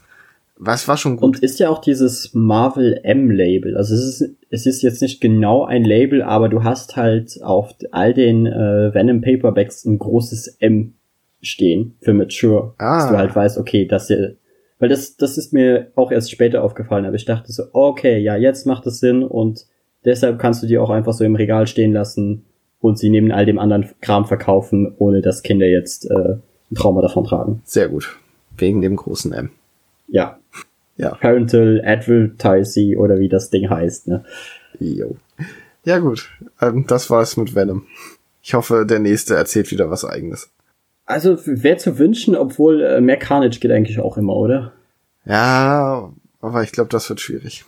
was war schon gut. Und ist ja auch dieses Marvel M-Label. Also es ist, es ist jetzt nicht genau ein Label, aber du hast halt auf all den äh, Venom Paperbacks ein großes M stehen für Mature. Ah. Dass du halt weißt, okay, das hier, weil das, das ist mir auch erst später aufgefallen, aber ich dachte so, okay, ja, jetzt macht es Sinn und deshalb kannst du die auch einfach so im Regal stehen lassen und sie neben all dem anderen Kram verkaufen, ohne dass Kinder jetzt äh, ein Trauma davon tragen. Sehr gut. Wegen dem großen M. Ja. Ja. Parental Advertising oder wie das Ding heißt, ne? Jo. Ja gut, ähm, das war's mit Venom. Ich hoffe, der nächste erzählt wieder was eigenes. Also wäre zu wünschen, obwohl äh, mehr Carnage geht eigentlich auch immer, oder? Ja, aber ich glaube, das wird schwierig.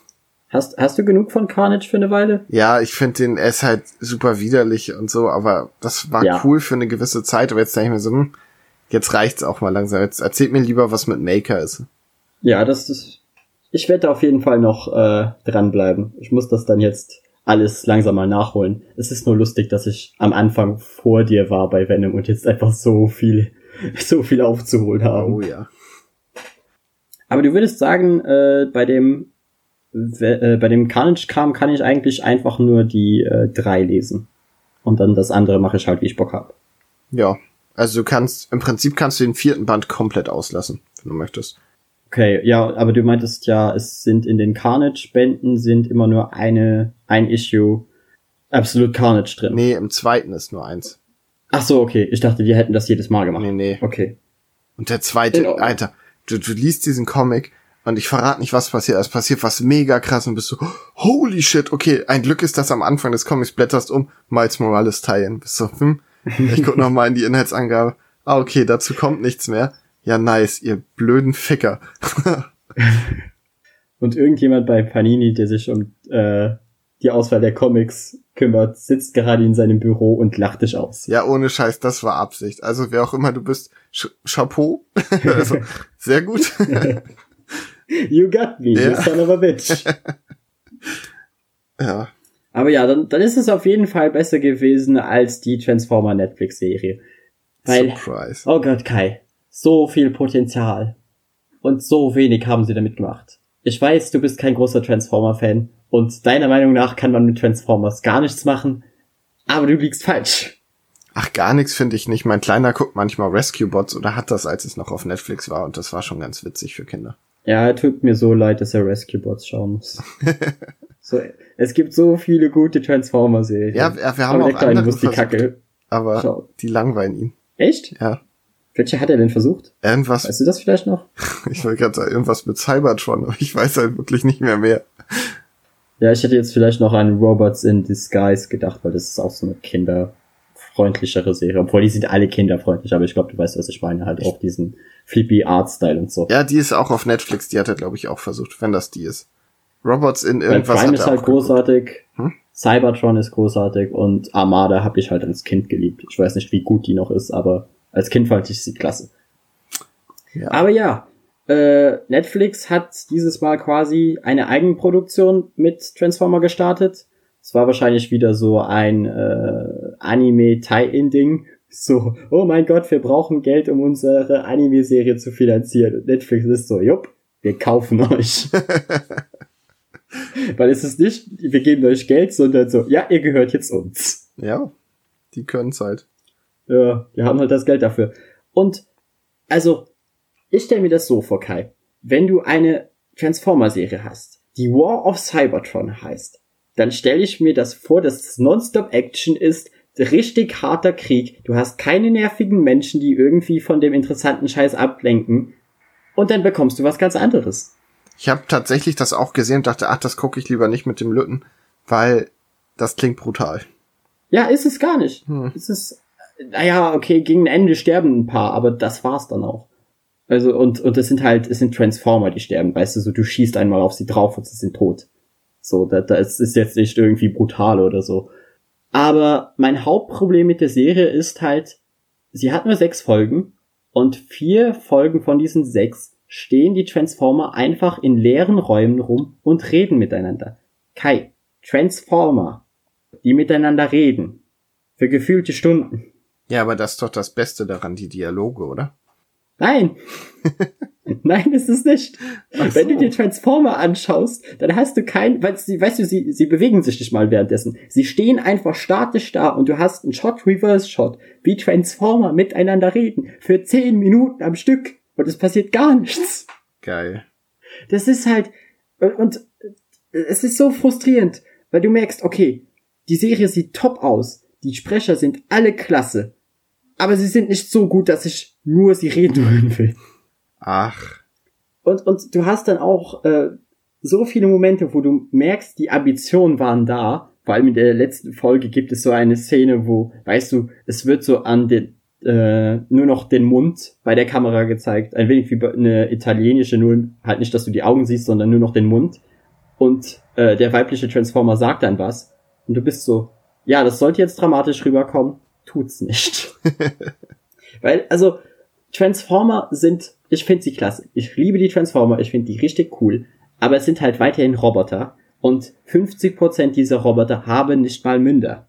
Hast, hast du genug von Carnage für eine Weile? Ja, ich finde den, ist halt super widerlich und so, aber das war Ja. cool für eine gewisse Zeit, aber jetzt denke ich mir so, hm, jetzt reicht's auch mal langsam. Jetzt erzählt mir lieber, was mit Maker ist. Ja, das ist. Ich werde auf jeden Fall noch äh, dranbleiben. Ich muss das dann jetzt alles langsam mal nachholen. Es ist nur lustig, dass ich am Anfang vor dir war bei Venom und jetzt einfach so viel, so viel aufzuholen habe. Oh ja. Aber du würdest sagen, äh, bei dem äh, bei dem Carnage-Kram kann ich eigentlich einfach nur die äh, drei lesen. Und dann das andere mache ich halt, wie ich Bock hab. Ja. Also du kannst, im Prinzip kannst du den vierten Band komplett auslassen, wenn du möchtest. Okay, ja, aber du meintest ja, es sind in den Carnage-Bänden sind immer nur eine, ein Issue Absolute Carnage drin. Nee, im zweiten ist nur eins. Ach so, okay. Ich dachte, die hätten das jedes Mal gemacht. Nee, nee. Okay. Und der zweite, In. Alter, du, du liest diesen Comic und ich verrate nicht, was passiert. Es passiert was mega krass und bist so, holy shit, okay, ein Glück ist das am Anfang des Comics, blätterst um, Miles Morales teilen. Bist so, hm, ich guck noch mal in die Inhaltsangabe. Ah, okay, dazu kommt nichts mehr. Ja, nice, ihr blöden Ficker. Und irgendjemand bei Panini, der sich um äh, die Auswahl der Comics kümmert, sitzt gerade in seinem Büro und lacht dich aus. ja, ohne Scheiß, das war Absicht. Also wer auch immer du bist, Ch Chapeau. also, sehr gut. You got me, Ja. you son of a bitch. ja, Aber ja, dann, dann ist es auf jeden Fall besser gewesen als die Transformer Netflix-Serie. Weil, Surprise. oh Gott, Kai, so viel Potenzial. Und so wenig haben sie damit gemacht. Ich weiß, du bist kein großer Transformer-Fan und deiner Meinung nach kann man mit Transformers gar nichts machen, aber du liegst falsch. Ach, gar nichts finde ich nicht. Mein Kleiner guckt manchmal Rescue Bots oder hat das, als es noch auf Netflix war und das war schon ganz witzig für Kinder. Ja, tut mir so leid, dass er Rescue Bots schauen muss. so, es gibt so viele gute Transformer-Serien. Ja, wir, haben aber auch andere versucht, Kacke. aber schauen. die langweilen ihn. Echt? Ja, Welche hat er denn versucht? irgendwas, Weißt du das vielleicht noch? ich wollte gerade sagen, irgendwas mit Cybertron, aber ich weiß halt wirklich nicht mehr mehr. Ja, ich hätte jetzt vielleicht noch an Robots in Disguise gedacht, weil das ist auch so eine kinderfreundlichere Serie, obwohl die sind alle kinderfreundlich, aber ich glaube, du weißt, was ich meine, halt auch diesen flippy Art-Style und so. Ja, die ist auch auf Netflix, die hat er, glaube ich, auch versucht, wenn das die ist. Robots in irgendwas. Prime hat ist halt großartig, Hm? Cybertron ist großartig und Armada habe ich halt als Kind geliebt. Ich weiß nicht, wie gut die noch ist, aber als Kind fand ich sie klasse. Ja. Aber ja, äh, Netflix hat dieses Mal quasi eine Eigenproduktion mit Transformer gestartet. Es war wahrscheinlich wieder so ein äh, Anime-Tie-In-Ding. So, oh mein Gott, wir brauchen Geld, um unsere Anime-Serie zu finanzieren. Und Netflix ist so, jupp, wir kaufen euch. Weil es ist nicht, wir geben euch Geld, sondern so, ja, ihr gehört jetzt uns. Ja, die können's halt. Ja, wir haben halt das Geld dafür. Und, also, ich stelle mir das so vor, Kai. Wenn du eine Transformer-Serie hast, die War of Cybertron heißt, dann stelle ich mir das vor, dass es Nonstop-Action ist, richtig harter Krieg. Du hast keine nervigen Menschen, die irgendwie von dem interessanten Scheiß ablenken. Und dann bekommst du was ganz anderes. Ich habe tatsächlich das auch gesehen und dachte, ach, das gucke ich lieber nicht mit dem Lütten, weil das klingt brutal. Ja, ist es gar nicht. Hm. Es ist, naja, okay, gegen Ende sterben ein paar, aber das war's dann auch. Also, und, und es sind halt, es sind Transformer, die sterben, weißt du, so, du schießt einmal auf sie drauf und sie sind tot. So, da, da ist, ist jetzt nicht irgendwie brutal oder so. Aber mein Hauptproblem mit der Serie ist halt, sie hat nur sechs Folgen und vier Folgen von diesen sechs stehen die Transformer einfach in leeren Räumen rum und reden miteinander. Kai, Transformer, die miteinander reden. Für gefühlte Stunden. Ja, aber das ist doch das Beste daran, die Dialoge, oder? Nein. Nein, ist es nicht. Ach Wenn du so. dir Transformer anschaust, dann hast du kein, weil sie, weißt du, sie, sie bewegen sich nicht mal währenddessen. Sie stehen einfach statisch da und du hast einen Shot-Reverse-Shot, wie Transformer miteinander reden, für zehn Minuten am Stück und es passiert gar nichts. Geil. Das ist halt, und, und es ist so frustrierend, weil du merkst, okay, die Serie sieht top aus, die Sprecher sind alle klasse, aber sie sind nicht so gut, dass ich nur sie reden hören will. Ach, Und, und du hast dann auch äh, so viele Momente, wo du merkst, die Ambitionen waren da. Vor allem in der letzten Folge gibt es so eine Szene, wo, weißt du, es wird so an den, äh, nur noch den Mund bei der Kamera gezeigt. Ein wenig wie eine italienische, nur halt nicht, dass du die Augen siehst, sondern nur noch den Mund. Und äh, der weibliche Transformer sagt dann was. Und du bist so, ja, das sollte jetzt dramatisch rüberkommen. Tut's nicht. Weil, also, Transformer sind, ich finde sie klasse. Ich liebe die Transformer, ich finde die richtig cool. Aber es sind halt weiterhin Roboter. Und 50% dieser Roboter haben nicht mal Münder.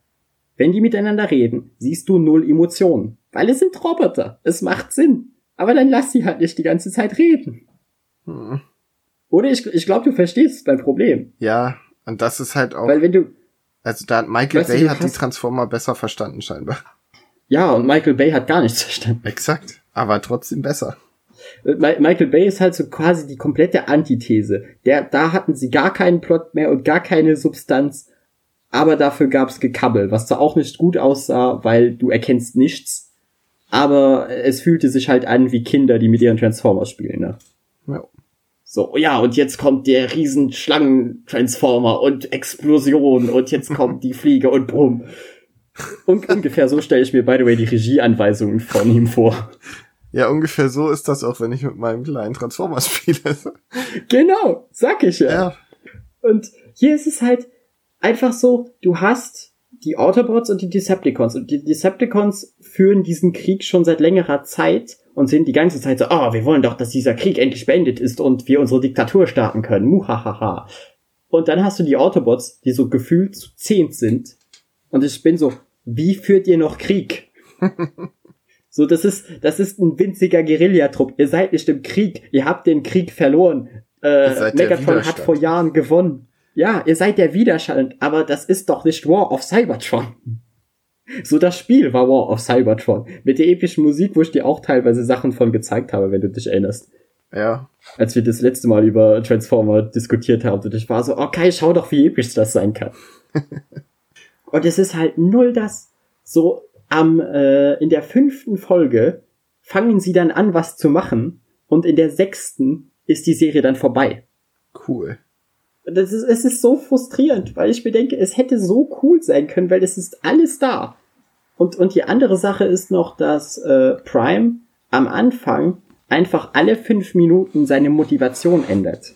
Wenn die miteinander reden, siehst du null Emotionen. Weil es sind Roboter. Es macht Sinn. Aber dann lass sie halt nicht die ganze Zeit reden. hm. Oder ich, ich glaube, du verstehst dein Problem. ja, und das ist halt auch, Weil wenn du, also da hat Michael Weißt Bay du hat die Transformer besser verstanden scheinbar. ja, und Michael Bay hat gar nichts verstanden. Exakt, aber trotzdem besser. Äh, Mi- Michael Bay ist halt so quasi die komplette Antithese. Der, da hatten sie gar keinen Plot mehr und gar keine Substanz, aber dafür gab's Gekabbel, was zwar auch nicht gut aussah, weil du erkennst nichts, aber es fühlte sich halt an wie Kinder, die mit ihren Transformers spielen, ne? So, ja, und jetzt kommt der riesen Schlangen-Transformer und Explosion und jetzt kommt die Fliege und bumm. Und ungefähr so stelle ich mir, by the way, die Regieanweisungen von ihm vor. Ja, ungefähr so ist das auch, wenn ich mit meinem kleinen Transformer spiele. Genau, sag ich ja. ja. Und hier ist es halt einfach so, du hast die Autobots und die Decepticons. Und die Decepticons führen diesen Krieg schon seit längerer Zeit und sind die ganze Zeit so, oh, wir wollen doch, dass dieser Krieg endlich beendet ist und wir unsere Diktatur starten können. Muhahaha. Und dann hast du die Autobots, die so gefühlt zu zehnt sind. Und ich bin so, wie führt ihr noch Krieg? so, das ist, das ist ein winziger Guerillatrupp. Ihr seid nicht im Krieg. Ihr habt den Krieg verloren. Äh, Megatron hat vor Jahren gewonnen. Ja, ihr seid der Widerstand, aber das ist doch nicht War of Cybertron. So das Spiel war War of Cybertron. Mit der epischen Musik, wo ich dir auch teilweise Sachen von gezeigt habe, wenn du dich erinnerst. Ja. Als wir das letzte Mal über Transformer diskutiert haben und ich war so, okay, schau doch, wie episch das sein kann. und es ist halt null das. So am äh, in der fünften Folge fangen sie dann an, was zu machen und in der sechsten ist die Serie dann vorbei. Cool. Das ist, es ist so frustrierend, weil ich mir denke, es hätte so cool sein können, weil es ist alles da. Und, und die andere Sache ist noch, dass äh, Prime am Anfang einfach alle fünf Minuten seine Motivation ändert.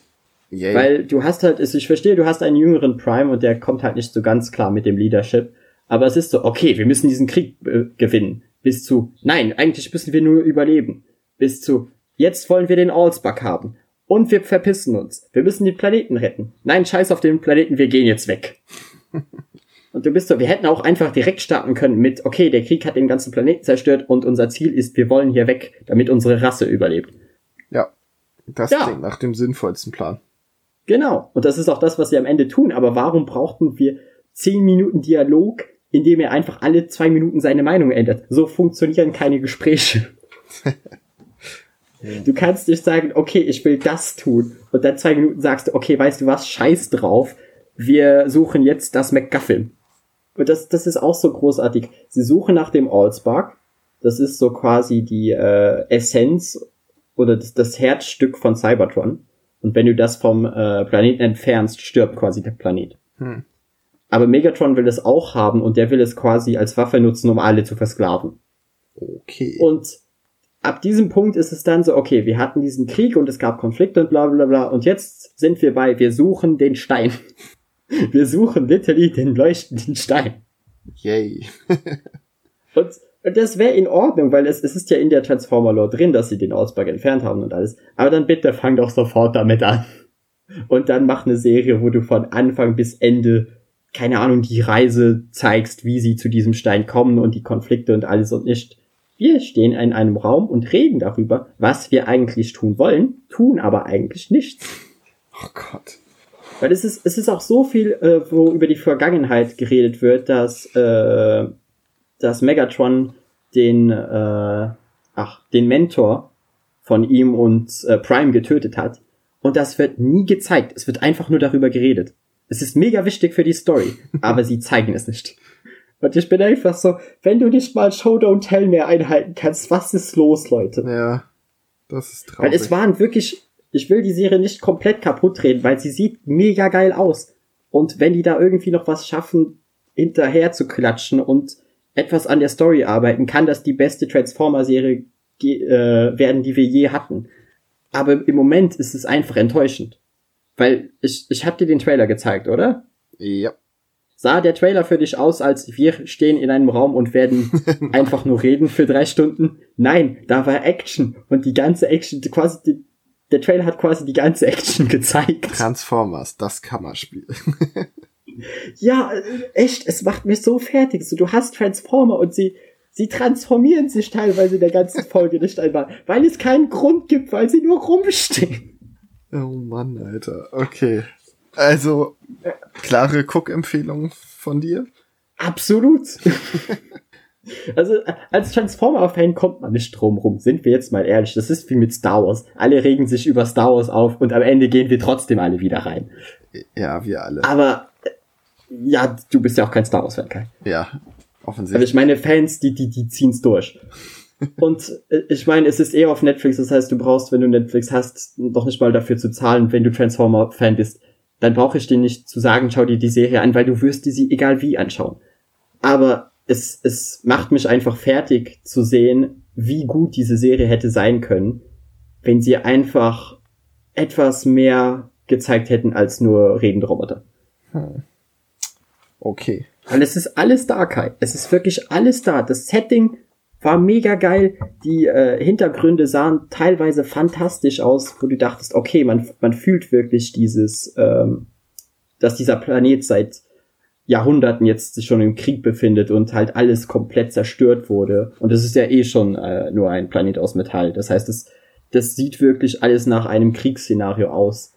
Yay. Weil du hast halt, ich verstehe, du hast einen jüngeren Prime und der kommt halt nicht so ganz klar mit dem Leadership. Aber es ist so, okay, wir müssen diesen Krieg äh, gewinnen. Bis zu, nein, eigentlich müssen wir nur überleben. Bis zu, jetzt wollen wir den Allspark haben. Und wir verpissen uns. Wir müssen den Planeten retten. Nein, scheiß auf den Planeten, wir gehen jetzt weg. und du bist so, wir hätten auch einfach direkt starten können mit, okay, der Krieg hat den ganzen Planeten zerstört und unser Ziel ist, wir wollen hier weg, damit unsere Rasse überlebt. Ja, das ja. klingt nach dem sinnvollsten Plan. Genau. Und das ist auch das, was sie am Ende tun. Aber warum brauchten wir zehn Minuten Dialog, in dem er einfach alle zwei Minuten seine Meinung ändert? So funktionieren keine Gespräche. Du kannst nicht sagen, okay, ich will das tun. Und dann zwei Minuten sagst du, okay, weißt du was, scheiß drauf. Wir suchen jetzt das McGuffin. Und das, das ist auch so großartig. Sie suchen nach dem Allspark. Das ist so quasi die äh, Essenz oder das, das Herzstück von Cybertron. Und wenn du das vom äh, Planeten entfernst, stirbt quasi der Planet. Hm. Aber Megatron will es auch haben und der will es quasi als Waffe nutzen, um alle zu versklaven. Okay. Und ab diesem Punkt ist es dann so, okay, wir hatten diesen Krieg und es gab Konflikte und bla bla bla. Und jetzt sind wir bei, wir suchen den Stein. Wir suchen literally den leuchtenden Stein. Yay. und, und das wäre in Ordnung, weil es, es ist ja in der Transformer-Lore drin, dass sie den Ausbug entfernt haben und alles. Aber dann bitte fang doch sofort damit an. Und dann mach eine Serie, wo du von Anfang bis Ende, keine Ahnung, die Reise zeigst, wie sie zu diesem Stein kommen und die Konflikte und alles und nicht wir stehen in einem Raum und reden darüber, was wir eigentlich tun wollen, tun aber eigentlich nichts. Oh Gott. Weil es ist, es ist auch so viel, äh, wo über die Vergangenheit geredet wird, dass, äh, dass Megatron den, äh, ach, den Mentor von ihm und äh, Prime getötet hat. Und das wird nie gezeigt. Es wird einfach nur darüber geredet. Es ist mega wichtig für die Story, aber sie zeigen es nicht. Und ich bin einfach so, wenn du nicht mal Show Don't Tell mehr einhalten kannst, was ist los, Leute? Ja, das ist traurig. Weil es waren wirklich, ich will die Serie nicht komplett kaputt reden, weil sie sieht mega geil aus. Und wenn die da irgendwie noch was schaffen, hinterher zu klatschen und etwas an der Story arbeiten, kann das die beste Transformer-Serie äh, werden, die wir je hatten. Aber im Moment ist es einfach enttäuschend. Weil ich, ich hab dir den Trailer gezeigt, oder? Ja sah der Trailer für dich aus, als wir stehen in einem Raum und werden einfach nur reden für drei Stunden? Nein, da war Action und die ganze Action, quasi, die, der Trailer hat quasi die ganze Action gezeigt. Transformers, das Kammerspiel. ja, echt, es macht mich so fertig. So, du hast Transformer und sie, sie transformieren sich teilweise in der ganzen Folge nicht einmal, weil es keinen Grund gibt, weil sie nur rumstehen. Oh Mann, Alter. Okay. Also, klare Cook-Empfehlung von dir? Absolut. also, als Transformer-Fan kommt man nicht drum rum. Sind wir jetzt mal ehrlich. Das ist wie mit Star Wars. Alle regen sich über Star Wars auf und am Ende gehen wir trotzdem alle wieder rein. Ja, wir alle. Aber, ja, du bist ja auch kein Star Wars-Fan, Kai. Ja, offensichtlich. Also ich meine, Fans, die, die, die ziehen's durch. Und äh, ich meine, es ist eher auf Netflix, das heißt, du brauchst, wenn du Netflix hast, doch nicht mal dafür zu zahlen, wenn du Transformer-Fan bist dann brauche ich dir nicht zu sagen, schau dir die Serie an, weil du wirst die sie egal wie anschauen. Aber es, es macht mich einfach fertig zu sehen, wie gut diese Serie hätte sein können, wenn sie einfach etwas mehr gezeigt hätten als nur redende Roboter. Hm. Okay. Weil es ist alles da, Kai. Es ist wirklich alles da. Das Setting war mega geil. Die äh, Hintergründe sahen teilweise fantastisch aus, wo du dachtest, okay, man, man fühlt wirklich dieses, ähm, dass dieser Planet seit Jahrhunderten jetzt sich schon im Krieg befindet und halt alles komplett zerstört wurde. Und es ist ja eh schon äh, nur ein Planet aus Metall. Das heißt, das, das sieht wirklich alles nach einem Kriegsszenario aus.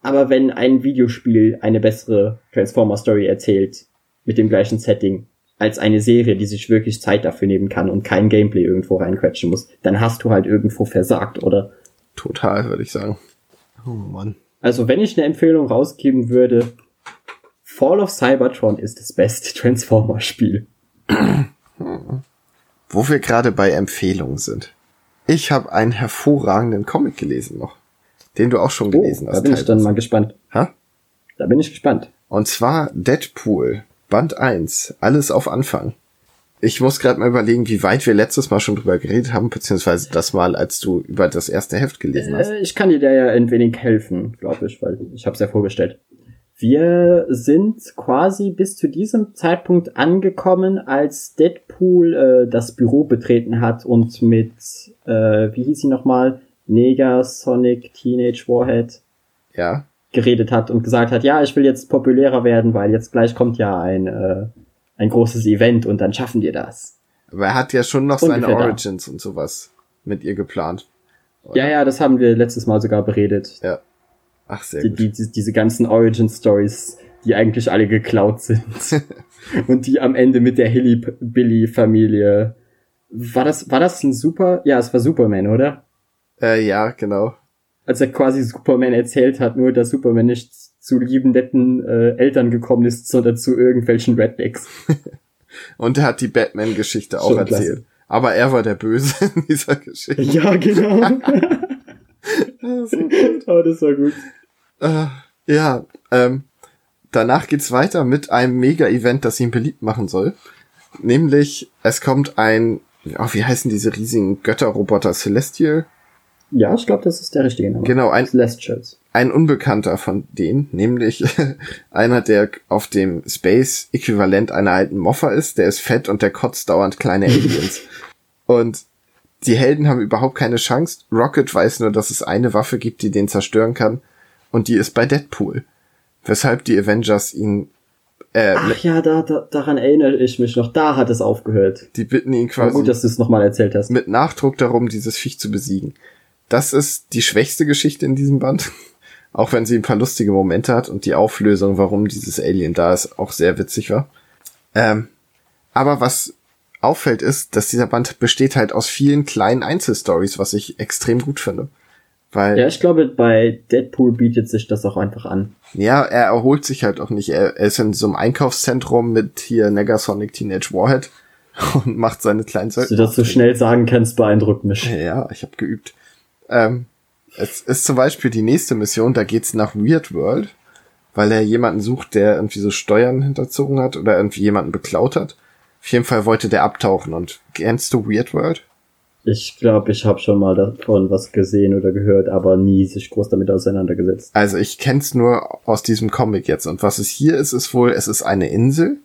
Aber wenn ein Videospiel eine bessere Transformer-Story erzählt, mit dem gleichen Setting, als eine Serie, die sich wirklich Zeit dafür nehmen kann und kein Gameplay irgendwo reinquetschen muss, dann hast du halt irgendwo versagt, oder? Total, würde ich sagen. Oh Mann. Also, wenn ich eine Empfehlung rausgeben würde, Fall of Cybertron ist das beste Transformer-Spiel. Wo wir gerade bei Empfehlungen sind. Ich habe einen hervorragenden Comic gelesen noch, den du auch schon gelesen oh, hast. Da bin teilweise. ich dann mal gespannt. Ha? Da bin ich gespannt. Und zwar Deadpool Band 1, alles auf Anfang. ich muss gerade mal überlegen, wie weit wir letztes Mal schon drüber geredet haben, beziehungsweise das Mal, als du über das erste Heft gelesen hast. Äh, ich kann dir da ja ein wenig helfen, glaube ich, weil ich habe es ja vorgestellt. Wir sind quasi bis zu diesem Zeitpunkt angekommen, als Deadpool äh, das Büro betreten hat und mit, äh, wie hieß sie nochmal, Neger Sonic Teenage Warhead Ja. Geredet hat und gesagt hat, ja, ich will jetzt populärer werden, weil jetzt gleich kommt ja ein, äh, ein großes Event und dann schaffen wir das. Aber er hat ja schon noch seine Ungefähr da. Origins und sowas mit ihr geplant. Ja, ja, das haben wir letztes Mal sogar beredet. Ja. Ach, sehr Die, gut. die, die, diese ganzen Origin-Stories, die eigentlich alle geklaut sind. und die am Ende mit der Hilly-Billy-Familie. War das, war das ein Super? Ja, es war Superman, oder? Äh, ja, genau. Als er quasi Superman erzählt hat, nur dass Superman nicht zu lieben, netten äh, Eltern gekommen ist, sondern zu irgendwelchen Rednecks. Und er hat die Batman-Geschichte auch Schon erzählt. klasse. Aber er war der Böse in dieser Geschichte. Ja, genau. so gut. oh, das war gut. Äh, ja, ähm, danach geht's weiter mit einem Mega-Event, das ihn beliebt machen soll. Nämlich, es kommt ein, oh, wie heißen diese riesigen Götterroboter? Celestial? Ja, ich glaube, das ist der richtige Name. Genau, ein, ein Unbekannter von denen, nämlich einer, der auf dem Space-Äquivalent einer alten Moffa ist, der ist fett und der kotzt dauernd kleine Aliens. und die Helden haben überhaupt keine Chance. Rocket weiß nur, dass es eine Waffe gibt, die den zerstören kann. Und die ist bei Deadpool. Weshalb die Avengers ihn, äh, Ach ja, da, da, daran erinnere ich mich noch. Da hat es aufgehört. die bitten ihn War quasi gut, dass du es nochmal erzählt hast. mit Nachdruck darum, dieses Viech zu besiegen. Das ist die schwächste Geschichte in diesem Band. Auch wenn sie ein paar lustige Momente hat und die Auflösung, warum dieses Alien da ist, auch sehr witzig war. Ähm, aber was auffällt ist, dass dieser Band besteht halt aus vielen kleinen Einzelstories, was ich extrem gut finde. Weil, Ja, ich glaube, bei Deadpool bietet sich das auch einfach an. ja, er erholt sich halt auch nicht. Er, er ist in so einem Einkaufszentrum mit hier Negasonic Teenage Warhead und macht seine kleinen Dass du das so schnell sagen kannst, beeindruckt mich. Ja, ich habe geübt. Ähm, es ist zum Beispiel die nächste Mission, da geht's nach Weird World, weil er jemanden sucht, der irgendwie so Steuern hinterzogen hat oder irgendwie jemanden beklaut hat. Auf jeden Fall wollte der abtauchen und kennst du Weird World? Ich glaube, ich habe schon mal davon was gesehen oder gehört, aber nie sich groß damit auseinandergesetzt. Also ich kenn's nur aus diesem Comic jetzt. Und was es hier ist, ist wohl, es ist eine Insel,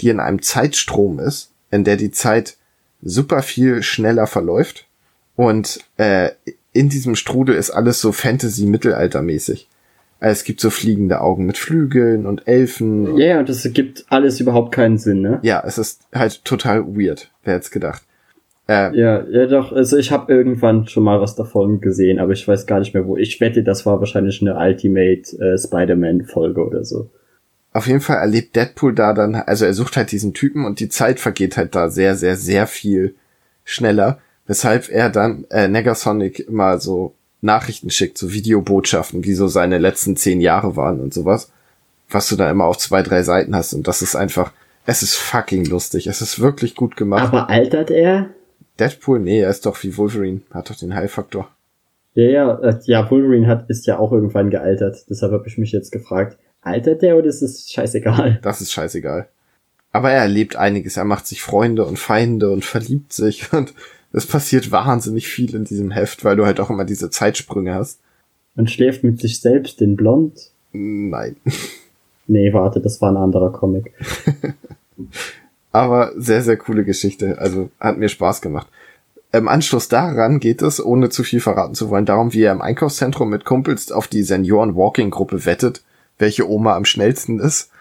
die in einem Zeitstrom ist, in der die Zeit super viel schneller verläuft. Und äh, in diesem Strudel ist alles so Fantasy-Mittelaltermäßig. Also es gibt so fliegende Augen mit Flügeln und Elfen. Ja, und das gibt alles überhaupt keinen Sinn, ne? Ja, es ist halt total weird. Wer hätte gedacht? Äh, Ja, ja doch, also ich habe irgendwann schon mal was davon gesehen, aber ich weiß gar nicht mehr wo. Ich wette, das war wahrscheinlich eine Ultimate äh, Spider-Man-Folge oder so. Auf jeden Fall erlebt Deadpool da dann, also er sucht halt diesen Typen und die Zeit vergeht halt da sehr, sehr, sehr viel schneller, weshalb er dann äh, Negasonic immer so Nachrichten schickt, so Videobotschaften, wie so seine letzten zehn Jahre waren und sowas, was du da immer auf zwei, drei Seiten hast und das ist einfach, es ist fucking lustig, es ist wirklich gut gemacht. Aber altert er? Deadpool, nee, er ist doch wie Wolverine, hat doch den Heilfaktor. Ja, ja, äh, ja, Wolverine hat, ist ja auch irgendwann gealtert. Deshalb habe ich mich jetzt gefragt, altert der oder ist es scheißegal? Das ist scheißegal. Aber er erlebt einiges. Er macht sich Freunde und Feinde und verliebt sich und es passiert wahnsinnig viel in diesem Heft, weil du halt auch immer diese Zeitsprünge hast. Und schläft mit sich selbst in Blond? Nein. Nee, warte, das war ein anderer Comic. Aber sehr, sehr coole Geschichte. Also hat mir Spaß gemacht. Im Anschluss daran geht es, ohne zu viel verraten zu wollen, darum, wie er im Einkaufszentrum mit Kumpels auf die Senioren-Walking-Gruppe wettet, welche Oma am schnellsten ist.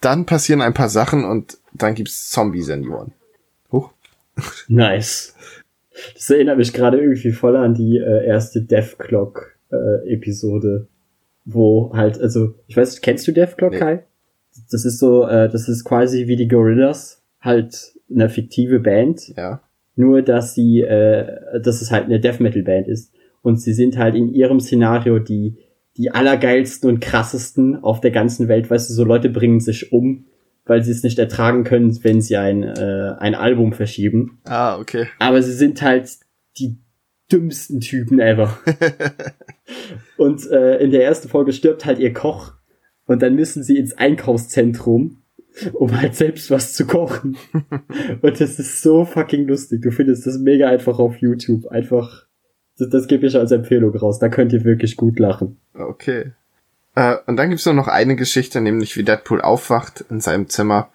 Dann passieren ein paar Sachen und dann gibt's Zombie-Senioren. Huch. Nice. Das erinnert mich gerade irgendwie voll an die äh, erste Death Clock äh, Episode, wo halt, also, ich weiß, nicht, kennst du Death Clock, Nee. Kai? Das ist so, äh, das ist quasi wie die Gorillas, halt eine fiktive Band, Ja. nur dass sie, äh, dass es halt eine Death Metal Band ist und sie sind halt in ihrem Szenario die die allergeilsten und krassesten auf der ganzen Welt, weißt du, so Leute bringen sich um, weil sie es nicht ertragen können, wenn sie ein äh, ein Album verschieben. Ah, okay. Aber sie sind halt die dümmsten Typen ever. und äh, in der ersten Folge stirbt halt ihr Koch und dann müssen sie ins Einkaufszentrum um halt selbst was zu kochen. Und das ist so fucking lustig. Du findest das mega einfach auf YouTube. Einfach, das, das gebe ich als Empfehlung raus. Da könnt ihr wirklich gut lachen. Okay. Äh, und dann gibt's nur noch eine Geschichte, nämlich wie Deadpool aufwacht in seinem Zimmer,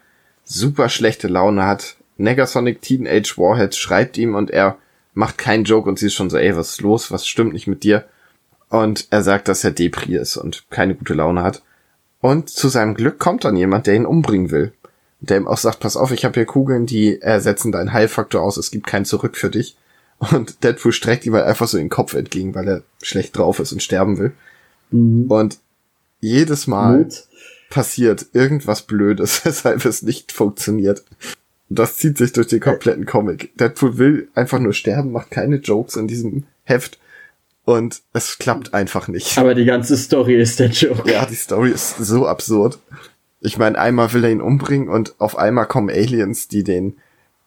super schlechte Laune hat. Negasonic Teenage Warhead schreibt ihm und er macht keinen Joke und sie ist schon so, ey, was ist los? Was stimmt nicht mit dir? Und er sagt, dass er Depri ist und keine gute Laune hat. Und zu seinem Glück kommt dann jemand, der ihn umbringen will. Der ihm auch sagt, pass auf, ich habe hier Kugeln, die ersetzen deinen Heilfaktor aus, es gibt kein Zurück für dich. Und Deadpool streckt ihm halt einfach so den Kopf entgegen, weil er schlecht drauf ist und sterben will. Mhm. Und jedes Mal Mut. passiert irgendwas Blödes, weshalb es nicht funktioniert. Und das zieht sich durch den kompletten Comic. Deadpool will einfach nur sterben, macht keine Jokes in diesem Heft und es klappt einfach nicht. Aber die ganze Story ist der Joke. Ja, die Story ist so absurd. Ich meine, einmal will er ihn umbringen und auf einmal kommen Aliens, die den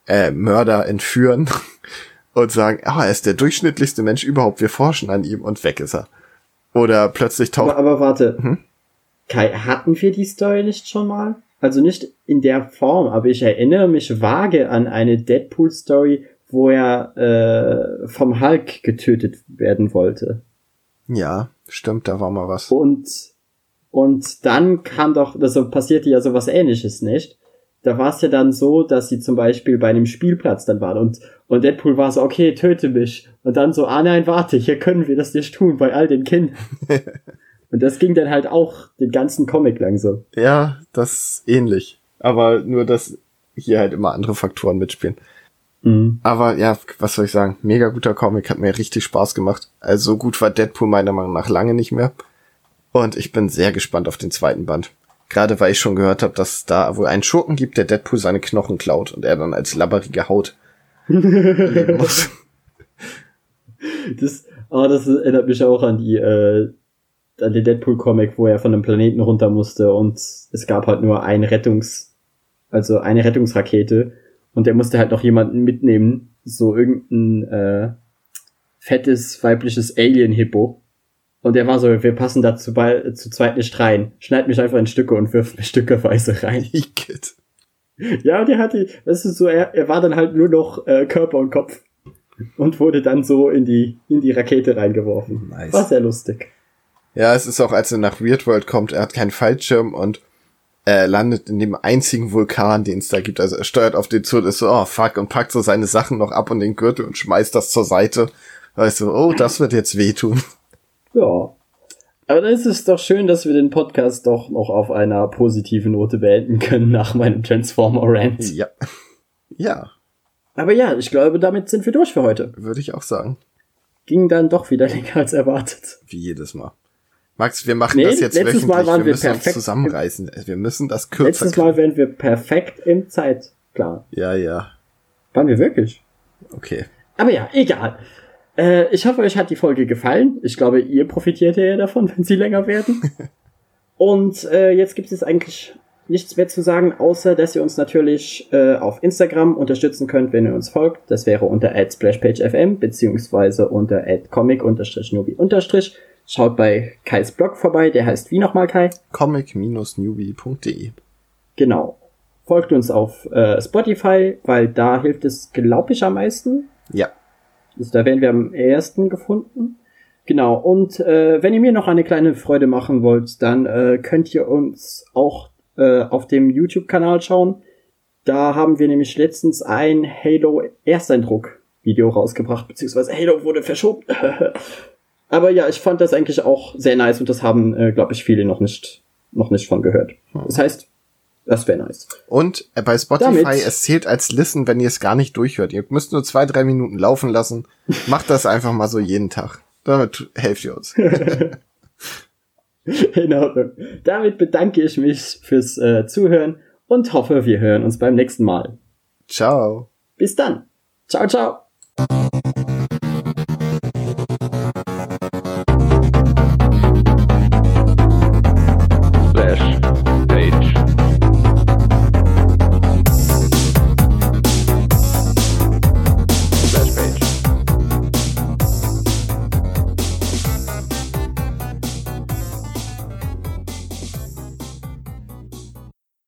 äh, Mörder entführen und sagen, ah, er ist der durchschnittlichste Mensch überhaupt, wir forschen an ihm und weg ist er. Oder plötzlich taucht... Aber, aber warte, hm? Kai, hatten wir die Story nicht schon mal? Also nicht in der Form, aber ich erinnere mich vage an eine Deadpool-Story, wo er äh, vom Hulk getötet werden wollte. Ja, stimmt, da war mal was. Und und dann kam doch, also passierte ja sowas ähnliches, nicht? Da war es ja dann so, dass sie zum Beispiel bei einem Spielplatz dann waren und, und Deadpool war so, okay, töte mich. Und dann so, ah nein, warte, hier können wir das nicht tun bei all den Kindern. und das ging dann halt auch den ganzen Comic lang so. Ja, das ist ähnlich. Aber nur, dass hier halt immer andere Faktoren mitspielen. Mhm. Aber ja, was soll ich sagen? Mega guter Comic, hat mir richtig Spaß gemacht. Also so gut war Deadpool meiner Meinung nach lange nicht mehr. Und ich bin sehr gespannt auf den zweiten Band. Gerade weil ich schon gehört habe, dass da wohl einen Schurken gibt, der Deadpool seine Knochen klaut und er dann als labberige Haut leben muss. Das, oh, das erinnert mich auch an die, äh, an den Deadpool-Comic, wo er von einem Planeten runter musste und es gab halt nur ein Rettungs, also eine Rettungsrakete und der musste halt noch jemanden mitnehmen, so irgendein äh, fettes weibliches Alien-Hippo. Und der war so, wir passen da zu, zu zweit nicht rein. Schneid mich einfach in Stücke und wirf mir stückeweise rein. Igitt. Ja, der hatte, das ist so, er, er war dann halt nur noch äh, Körper und Kopf. Und wurde dann so in die, in die Rakete reingeworfen. Nice. War sehr lustig. Ja, es ist auch, als er nach Weird World kommt, er hat keinen Fallschirm und er landet in dem einzigen Vulkan, den es da gibt. Also er steuert auf den zu und ist so, oh fuck, und packt so seine Sachen noch ab und den Gürtel und schmeißt das zur Seite. Weißt du, oh, das wird jetzt wehtun. Ja. Aber dann ist es doch schön, dass wir den Podcast doch noch auf einer positiven Note beenden können nach meinem Transformer-Rant. Ja. Ja. Aber ja, ich glaube, damit sind wir durch für heute. Würde ich auch sagen. Ging dann doch wieder länger als erwartet. Wie jedes Mal. Max, wir machen nee, das jetzt letztes wöchentlich. Mal waren wir, wir müssen perfekt uns zusammenreißen. Wir müssen das kürzer Letztes Mal wären wir perfekt im Zeitplan. Ja, ja. Waren wir wirklich? Okay. Aber ja, egal. Äh, ich hoffe, euch hat die Folge gefallen. Ich glaube, ihr profitiert ja davon, wenn sie länger werden. Und äh, jetzt gibt es eigentlich nichts mehr zu sagen, außer dass ihr uns natürlich äh, auf Instagram unterstützen könnt, wenn ihr uns folgt. Das wäre unter @splashpagefm beziehungsweise unter @comic-newbie- Schaut bei Kais Blog vorbei, der heißt wie nochmal Kai? comic-newbie.de Genau. Folgt uns auf äh, Spotify, weil da hilft es, glaube ich, am meisten. Ja. Also da werden wir am ersten gefunden. Genau, und äh, wenn ihr mir noch eine kleine Freude machen wollt, dann äh, könnt ihr uns auch äh, auf dem YouTube-Kanal schauen. Da haben wir nämlich letztens ein Halo Ersteindruck-Video rausgebracht, beziehungsweise Halo wurde verschoben. Aber ja, ich fand das eigentlich auch sehr nice und das haben, äh, glaube ich, viele noch nicht, noch nicht von gehört. Hm. Das heißt, das wäre nice. Und bei Spotify, Damit, es zählt als Listen, wenn ihr es gar nicht durchhört. Ihr müsst nur zwei, drei Minuten laufen lassen. Macht das einfach mal so jeden Tag. Damit helft ihr uns. In Ordnung. Damit bedanke ich mich fürs äh, Zuhören und hoffe, wir hören uns beim nächsten Mal. Ciao. Bis dann. Ciao, ciao.